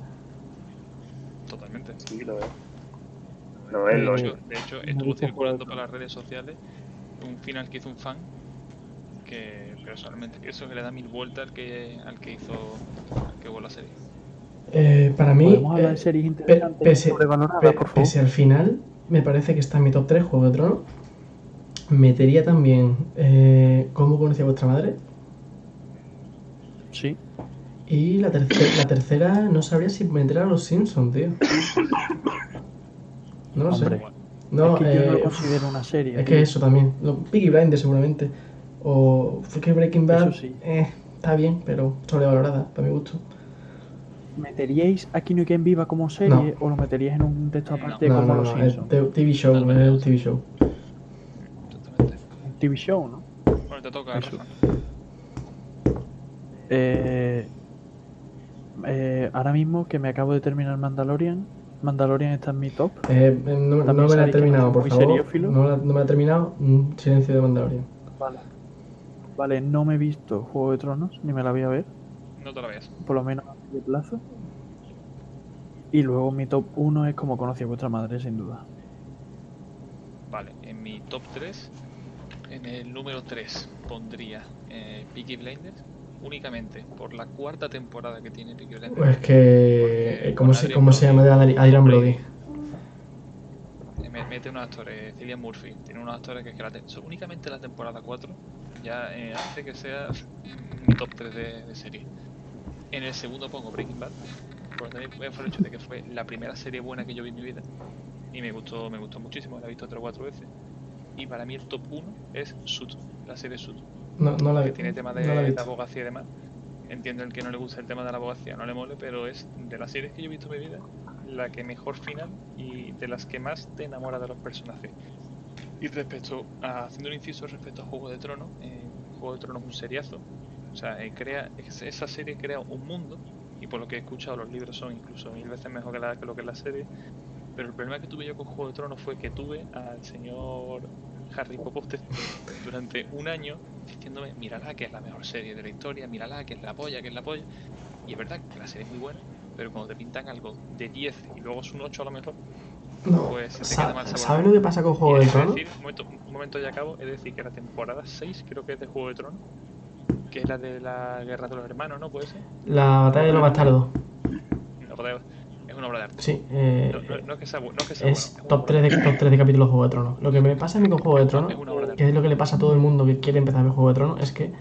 Totalmente. Sí, lo veo. Lo es, lo De es. hecho, de hecho estuvo circulando por las redes sociales un final que hizo un fan que personalmente pienso que le da mil vueltas al que, al que hizo al que hubo la serie. Eh, para mí, eh, series pe- pese, sobrevaloradas, pe- por favor. pese al final, me parece que está en mi top 3 Juego de Tronos. Metería también eh, cómo conocí a vuestra madre. Sí. Y la, terce- la tercera no sabría si meter a los Simpsons, tío. No lo Hombre. sé. No, es que yo no eh, lo considero una serie. es que eso también. Lo- Peaky Blinders seguramente. O fue que Breaking Bad Eso sí. está bien, pero sobrevalorada, para mi gusto. ¿Meteríais Aquí no hay quien viva como serie o lo meteríais en un texto aparte No, como no, Los Simpsons? TV show, es un TV show. Exactamente. Un TV show, ¿no? Bueno, te toca, Eso. Eh, eh, ahora mismo que me acabo de terminar Mandalorian, Mandalorian está en mi top. Eh, eh, no, me la he terminado, por favor. seriófilo. No, la- no me la he terminado. Mm, silencio de Mandalorian. Vale. Vale, no me he visto Juego de Tronos, ni me la voy a ver, No te la veas. por lo menos a de plazo. Y luego mi top 1 es como conocí a vuestra madre, sin duda. Vale, en mi top 3, en el número 3 pondría eh, Peaky Blinders únicamente por la cuarta temporada que tiene Peaky Blinders. Pues que. Porque ¿Cómo con se, cómo se llama de Adrian Brody? Eh, me- Mete unos actores, Cillian Murphy, tiene unos actores que, es que la únicamente la temporada 4 ya eh, hace que sea mi top 3 de, de serie. En el segundo pongo Breaking Bad, por, por el hecho de que fue la primera serie buena que yo vi en mi vida y me gustó, me gustó muchísimo, la he visto 3 o 4 veces. Y para mí el top 1 es Suit, la serie Suit, No, no la que vi. tiene tema no de, la he de abogacía y demás. Entiendo el que no le gusta el tema de la abogacía, no le mole, pero es de las series que yo he visto en mi vida la que mejor final y de las que más te enamora de los personajes. Y respecto a, haciendo un inciso respecto a Juego de Tronos, eh, Juego de Tronos es un seriazo. O sea, eh, crea, es- esa serie crea un mundo, y por lo que he escuchado, los libros son incluso mil veces mejor que, la- que lo que es la serie. Pero el problema que tuve yo con Juego de Tronos fue que tuve al señor Harry Potter durante un año diciéndome, mírala que es la mejor serie de la historia, mírala que es la polla, que es la polla. Y es verdad que la serie es muy buena, pero cuando te pintan algo de 10 y luego es un 8 a lo mejor, No, pues se te queda mal sabor. ¿Sabes lo que pasa con Juego de Tronos? decir, un, momento, un momento ya acabo, es decir que la temporada 6 creo que es de Juego de Tronos, que es la de la Guerra de los Hermanos, ¿no? ¿Puede ser? La batalla de los bastardos. Es una obra de arte. Sí, eh, No, no- no es que sea, no es que sea es bueno, top una obra 3 de, top 3 de capítulos de Juego de Tronos. Lo que me pasa a mí con Juego de Tronos, Es que es lo que le pasa a todo el mundo que quiere empezar a ver Juego de Tronos, es que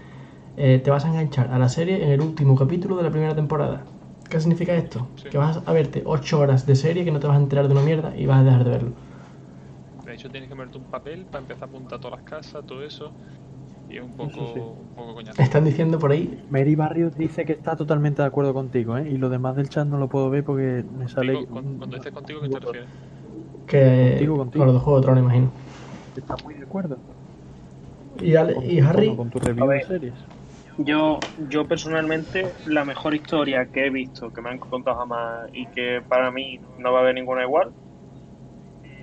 eh, te vas a enganchar a la serie en el último capítulo de la primera temporada. ¿Qué significa esto? Sí. Que vas a verte 8 horas de serie que no te vas a enterar de una mierda y vas a dejar de verlo. De hecho, tienes que ponerte un papel para empezar a apuntar todas las casas, todo eso. Y es un poco, sí. un poco coñazo. Están diciendo por ahí Mary Barrios dice que está totalmente de acuerdo contigo, ¿eh? Y lo demás del chat no lo puedo ver porque me sale. Digo, cuando, cuando dices contigo, ¿qué te refieres? que Contigo, contigo. con los de Juego de Tronos, imagino. Está muy de acuerdo. Y, Ale- Con, y Harry, con tu review de series. Yo, yo personalmente, la mejor historia que he visto, que me han contado jamás y que para mí no va a haber ninguna igual,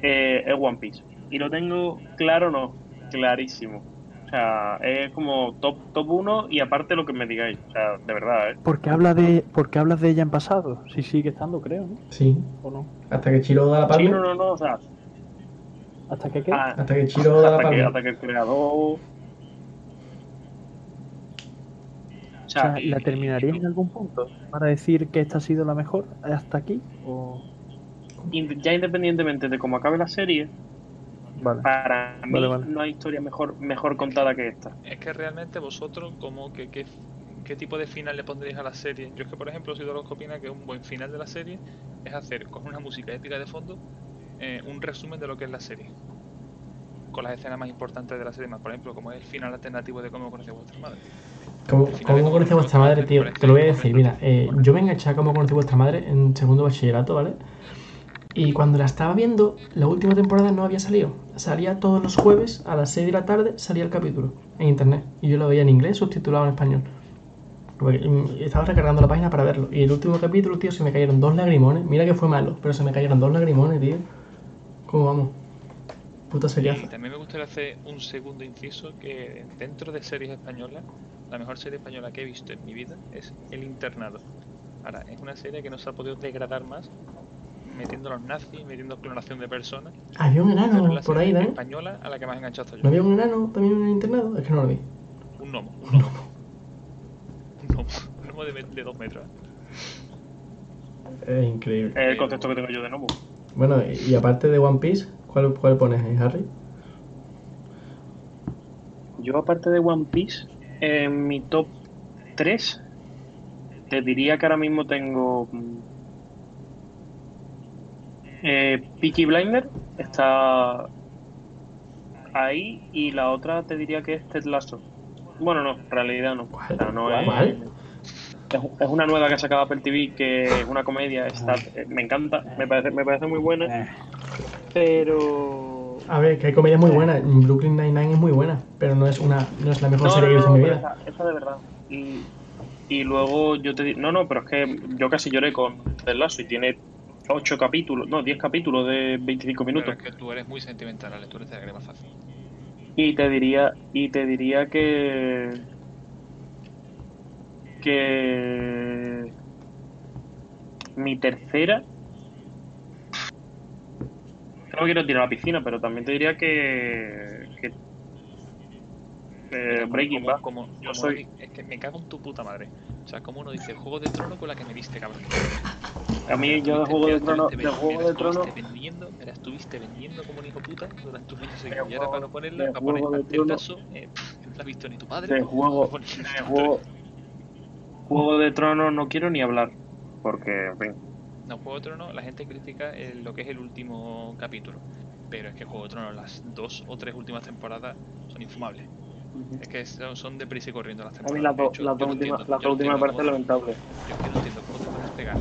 eh, es One Piece. Y lo tengo claro, no, clarísimo. O sea, es como top top 1 y aparte lo que me digáis. O sea, de verdad, ¿eh? Porque habla de, porque hablas de ella en pasado. Sí sigue estando, creo, ¿no? sí, ¿O no? hasta que Chiro da la Sí, palma. no, no, no, o sea, ¿Hasta que qué? ah, Hasta que Chiro da la hasta, que, palma. hasta que el creador... O o sea, ¿la y- terminaría en algún punto? ¿Para decir que esta ha sido la mejor hasta aquí? ¿O... ya independientemente de cómo acabe la serie, Vale. para mí Vale, vale. no hay historia mejor, mejor contada que esta. Es que realmente vosotros, como que, que- ¿qué tipo de final le pondréis a la serie? Yo es que, por ejemplo, soy de los que opina que un buen final de la serie es hacer con una música épica de fondo eh, un resumen de lo que es la serie. Con las escenas más importantes de la serie, más por ejemplo, como es el final alternativo de cómo conocí a vuestra madre. ¿Cómo, cómo conoce vuestra madre, tío? Te lo voy a decir, mira, eh, yo me enganché a cómo conocí vuestra madre en segundo bachillerato, ¿vale? Y cuando la estaba viendo, la última temporada no había salido. Salía todos los jueves a las 6 de la tarde, salía el capítulo en internet. Y yo lo veía en inglés, subtitulado en español. Porque, mm, Estaba recargando la página para verlo. Y el último capítulo, tío, se me cayeron dos lagrimones. Mira que fue malo, pero se me cayeron dos lagrimones, tío. ¿Cómo vamos? Puta Y seriaza. también me gustaría hacer un segundo inciso que dentro de series españolas, la mejor serie española que he visto en mi vida es El Internado. Ahora, es una serie que no se ha podido degradar más, metiendo los nazis, metiendo clonación de personas. Había un enano la por ahí, ¿no? española a la que más enganchado yo. ¿No había un enano también en el internado? Es que no lo vi. Un gnomo, un gnomo. Un gnomo, un gnomo de, de dos metros. Es increíble. Es el concepto que tengo yo de Nobu. Bueno, y y aparte de One Piece, ¿cuál, cuál pones, eh, Harry? Yo, aparte de One Piece, en mi top 3, te diría que ahora mismo tengo. Eh, Peaky Blinder está ahí y la otra te diría que es Ted Lasso. Bueno, no, en realidad no. ¿Cuál? O sea, no ¿Cuál? es, una nueva que ha sacado Apple TV que es una comedia. Está, me encanta, me parece, me parece muy buena, Eh, pero A ver, que hay comedias muy buenas. Brooklyn Nine-Nine es muy buena, pero no es una no es la mejor No, serie que he no, visto en mi no, vida. esa, esa de verdad. Y, y luego yo te digo, no, no, pero es que yo casi lloré con Ted Lasso y tiene 8 capítulos, no, 10 capítulos de 25 Pero minutos. es que tú eres muy sentimental, tú eres de la crema fácil. Y te diría, y te diría que que mi tercera no me quiero tirar a la piscina, pero también te diría que, que eh, Breaking Bad. como- Yo como soy- uno di- es que me cago en tu puta madre. O sea, como uno dice Juego de Trono con la que me diste, cabrón. A mí yo de Juego de mira, Trono, estuviste de Juego de Trono, estuviste vendiendo, mira, estuviste vendiendo como un hijo puta durante un año De seguido. Y ahora para no ponerla, de para poner de el caso, eh, no la ha visto ni tu padre. de Juego, de Juego, Juego de Tronos no quiero ni hablar, porque en fin, No, Juego de Tronos, la gente critica lo que es el último capítulo. Pero es que Juego de Tronos, las dos o tres últimas temporadas son infumables. Es que son, son deprisa y corriendo las a temporadas. mí las De dos últimas me entiendo parece cómo- lamentable. Yo es que no entiendo cómo te puedes pegar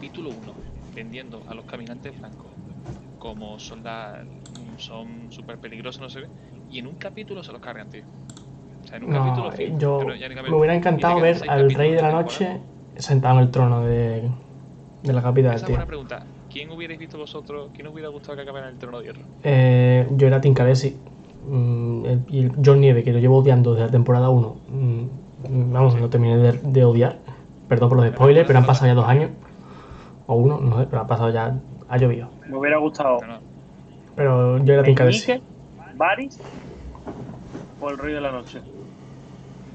capítulo 1 vendiendo a los caminantes blancos como son la, son súper peligrosos, no sé y en un capítulo se los cargan, tío. O sea, en un No, capítulo fin, yo pero ya ni me hubiera encantado ver al Rey de la. Noche sentado en el trono de, de la capital, Esa es tío. buena pregunta. ¿Quién hubierais visto vosotros? ¿Quién os hubiera gustado que acabara en el trono de hierro? Eh, yo era Tim Calesi mm, y John Nieve, que lo llevo odiando desde la temporada 1. mm, vamos, lo terminé de, de odiar. Perdón por los spoilers, pero han pasado ya dos años. O uno, no sé, pero ha pasado ya. Ha llovido. Me hubiera gustado. Pero yo era. Meñique, Varys o el Rey de la Noche.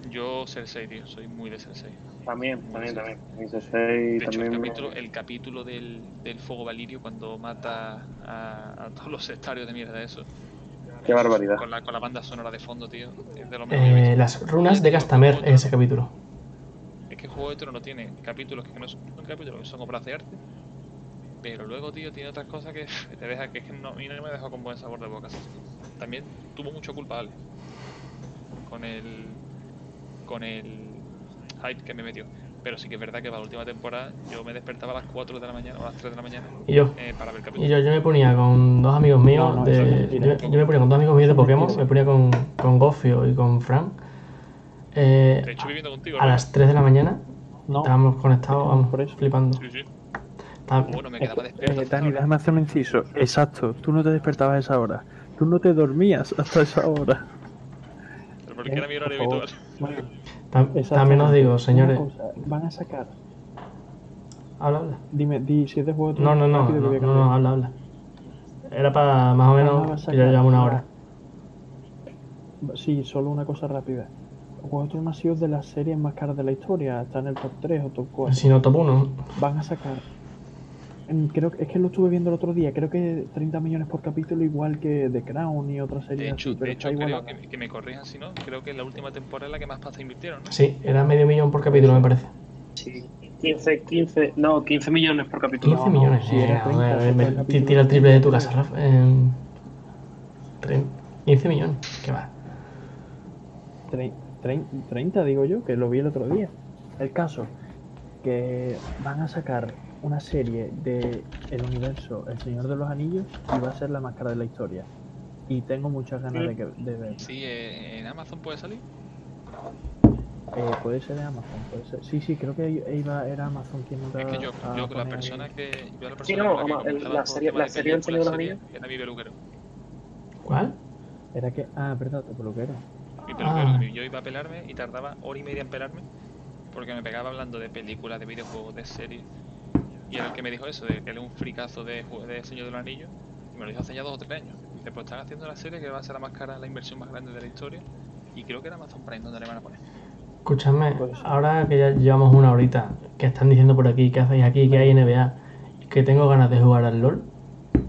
Yo Cersei, tío. Soy muy de Cersei. También, Muy también, sí. también. Cersei De hecho, el me- capítulo, el capítulo del, del fuego valirio cuando mata a, a todos los sectarios de mierda eso. Qué barbaridad. Con la, con la banda sonora de fondo, tío. Es de lo mejor que he Eh, las runas de en de ese capítulo. Que Juego de Tronos tiene capítulos que no son capítulos, que son obras de arte. Pero luego, tío, tiene otras cosas que te deja, que es que no, a mí no me dejó con buen sabor de boca. También tuvo mucho culpa Ale. Con el. Con el hype que me metió. Pero sí que es verdad que para la última temporada yo me despertaba a las 4 de la mañana o a las 3 de la mañana Y yo. eh, para ver el Y capítulo. yo, yo me ponía con dos amigos míos No, no, de. yo, yo me ponía con dos amigos míos de Pokémon, me ponía con, con Gofio y con Frank. Eh, De hecho, viviendo contigo. a ¿no? las 3 de la mañana No, estábamos conectados, vamos, por eso. flipando. Sí, sí. Estaba- Bueno, me Es quedaba que, despierto. eh, Dani, déjame hacer un inciso. Exacto, tú no te despertabas a esa hora. Tú no te dormías hasta esa hora. Pero porque era mi horario habitual. Bueno, tam- también os digo, señores. cosa, van a sacar. Habla, habla. Dime, di si es de juego No, no, no, no, no, no, habla, habla. Era para más o Van a menos que ya una hora. Sí, solo una cosa rápida. Juego de Tronos ha sido de las series más caras de la historia. Está en el top 3 o top 4. Si no, top 1. Van a sacar. Creo que es que lo estuve viendo el otro día. Creo que 30 millones por capítulo, igual que The Crown y otras De series hecho, así. Pero de hecho creo que, que me corrijan si no, creo que la última temporada es la que más pasta invirtieron, ¿no? Sí, era medio millón por capítulo, me parece. Sí. 15, 15, no, 15 millones por capítulo. 15 no, millones. era eh, 30, joder, si me- fue el ti- capítulo tira el triple de tu 15. casa, Rafa. tre- 15 millones. ¿Qué va? Trein- 30 digo yo, que lo vi el otro día. El caso, que van a sacar una serie de el universo El Señor de los Anillos y va a ser la más cara de la historia. Y tengo muchas ganas de, que- de ver. Sí, eh, en Amazon puede salir. Eh, puede ser de Amazon, puede ser. Sí, sí, creo que iba, era Amazon quien iba Es que yo, la persona que. Yo la persona Sí, no, la que ama- el- la serie- la serie Señor de los Anillos. Era mi peluquero. ¿Cuál? Era que. Ah, verdad, tu peluquero. Peluquero, Ah. yo iba a pelarme y tardaba hora y media en pelarme porque me pegaba hablando de películas, de videojuegos, de series. Y era el que me dijo eso, de que él es un fricazo de, de Señor de los Anillos. Y me lo dijo hace ya dos o tres años. Dice, pues están haciendo la serie que va a ser la más cara, la inversión más grande de la historia. Y creo que era Amazon Prime donde le van a poner. Escúchame, Pues- ahora que ya llevamos una horita, que están diciendo por aquí, que hacéis aquí, que hay NBA, y que tengo ganas de jugar al LOL,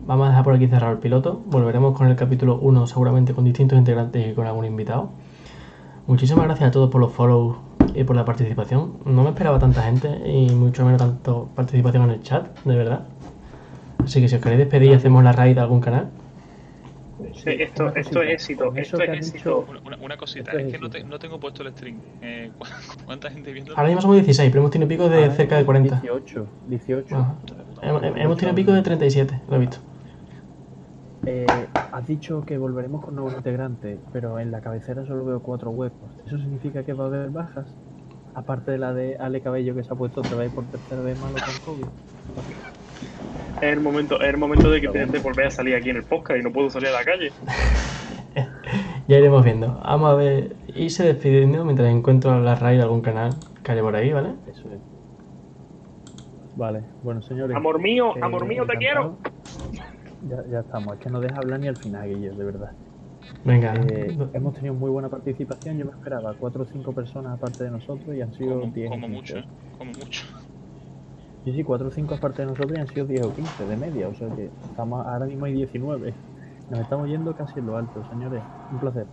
vamos a dejar por aquí cerrado el piloto. Volveremos con el capítulo 1, seguramente con distintos integrantes y con algún invitado. Muchísimas gracias a todos por los follows y por la participación. No me esperaba tanta gente y mucho menos tanto participación en el chat, de verdad. Así que si os queréis despedir, hacemos la raid de algún canal. Sí, esto, una esto cosita. es éxito, esto es éxito. dicho- Una, cosita, Esto es es que no, te- no tengo puesto el stream. Eh, ¿cu- ¿Cuánta gente viendo? Ahora mismo somos 16, pero hemos tenido pico de cerca de mismo 40. 18, 18. Ajá. Hemos, hemos tenido pico de 37, lo he visto. Eh, has dicho que volveremos con nuevos integrantes, pero en la cabecera solo veo cuatro huecos. ¿Eso significa que va a haber bajas? Aparte de la de Ale Cabello que se ha puesto otra vez por tercera vez malo con COVID. Es el momento, es el momento de que te de volver a salir aquí en el podcast y no puedo salir a la calle. Ya iremos viendo. Vamos a ver. Irse despidiendo mientras encuentro la raid de algún canal que haya por ahí, ¿vale? Eso es. Vale, bueno señores. Amor mío, eh, amor mío, te encantado. quiero. Ya, ya estamos, es que no deja hablar ni al final, Guillo, de verdad. Venga. Eh, hemos tenido muy buena participación, yo me esperaba cuatro o cinco personas aparte de nosotros y han sido Como, 10 o como 15. mucho, ¿eh? como mucho. Sí, sí, 4 o 5 aparte de nosotros y han sido 10 o 15 de media, o sea que estamos, ahora mismo hay 19. Nos estamos yendo casi en lo alto, señores. Un placer.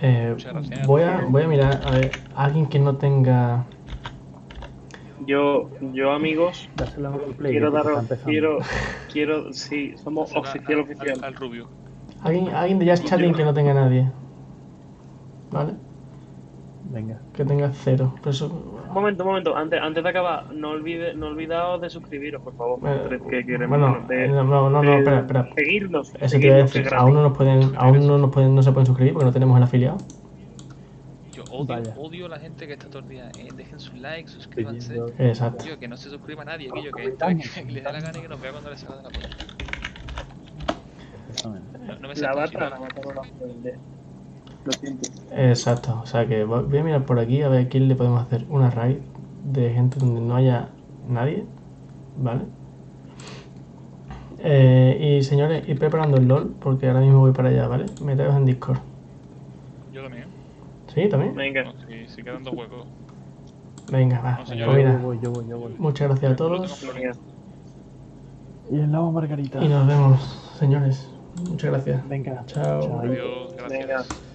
Eh, Muchas gracias. voy, a, voy a mirar, a ver, alguien que no tenga. Yo, yo amigos, Play, quiero empezando. quiero, quiero, sí, somos Al- oficial, al- oficial. Al, al rubio. Alguien, alguien de Just Chatting que no tenga nadie. ¿Vale? Venga, Que tenga cero. Eso, Un momento, un momento, antes, antes de acabar, no olvide, no olvidaos de suscribiros, por favor. eh, que queremos bueno, de, eh, no, no, no, de espera, espera. Seguirnos. Eso te iba a seguirnos, decir. es Aún no nos pueden, aún no nos pueden, no se pueden suscribir porque no tenemos el afiliado. Odio, Vaya. odio a la gente que está todo el día. eh, dejen sus likes, suscríbanse. Exacto. Tío, que no se suscriba a nadie, aquello que, que le dé la gana y que nos vea cuando le salga de la. Exactamente. No, no me La bata, tóxico. la bata no la puedo vender. Lo siento. Exacto. O sea que voy voy a mirar por aquí a ver a quién le podemos hacer una raid de gente donde no haya nadie. ¿Vale? Eh, y señores, ir preparando el LOL porque ahora mismo voy para allá, ¿vale? Meteos en Discord. Yo también. ¿Sí? ¿También? Venga. No, si, si quedan dos huecos. Venga, va. No, Pues señores. mira, Yo voy, yo voy, yo voy. muchas gracias a todos. Y el lado Margarita. y nos vemos, señores. Muchas gracias. Venga, Chao. chao. Adiós, gracias. Venga.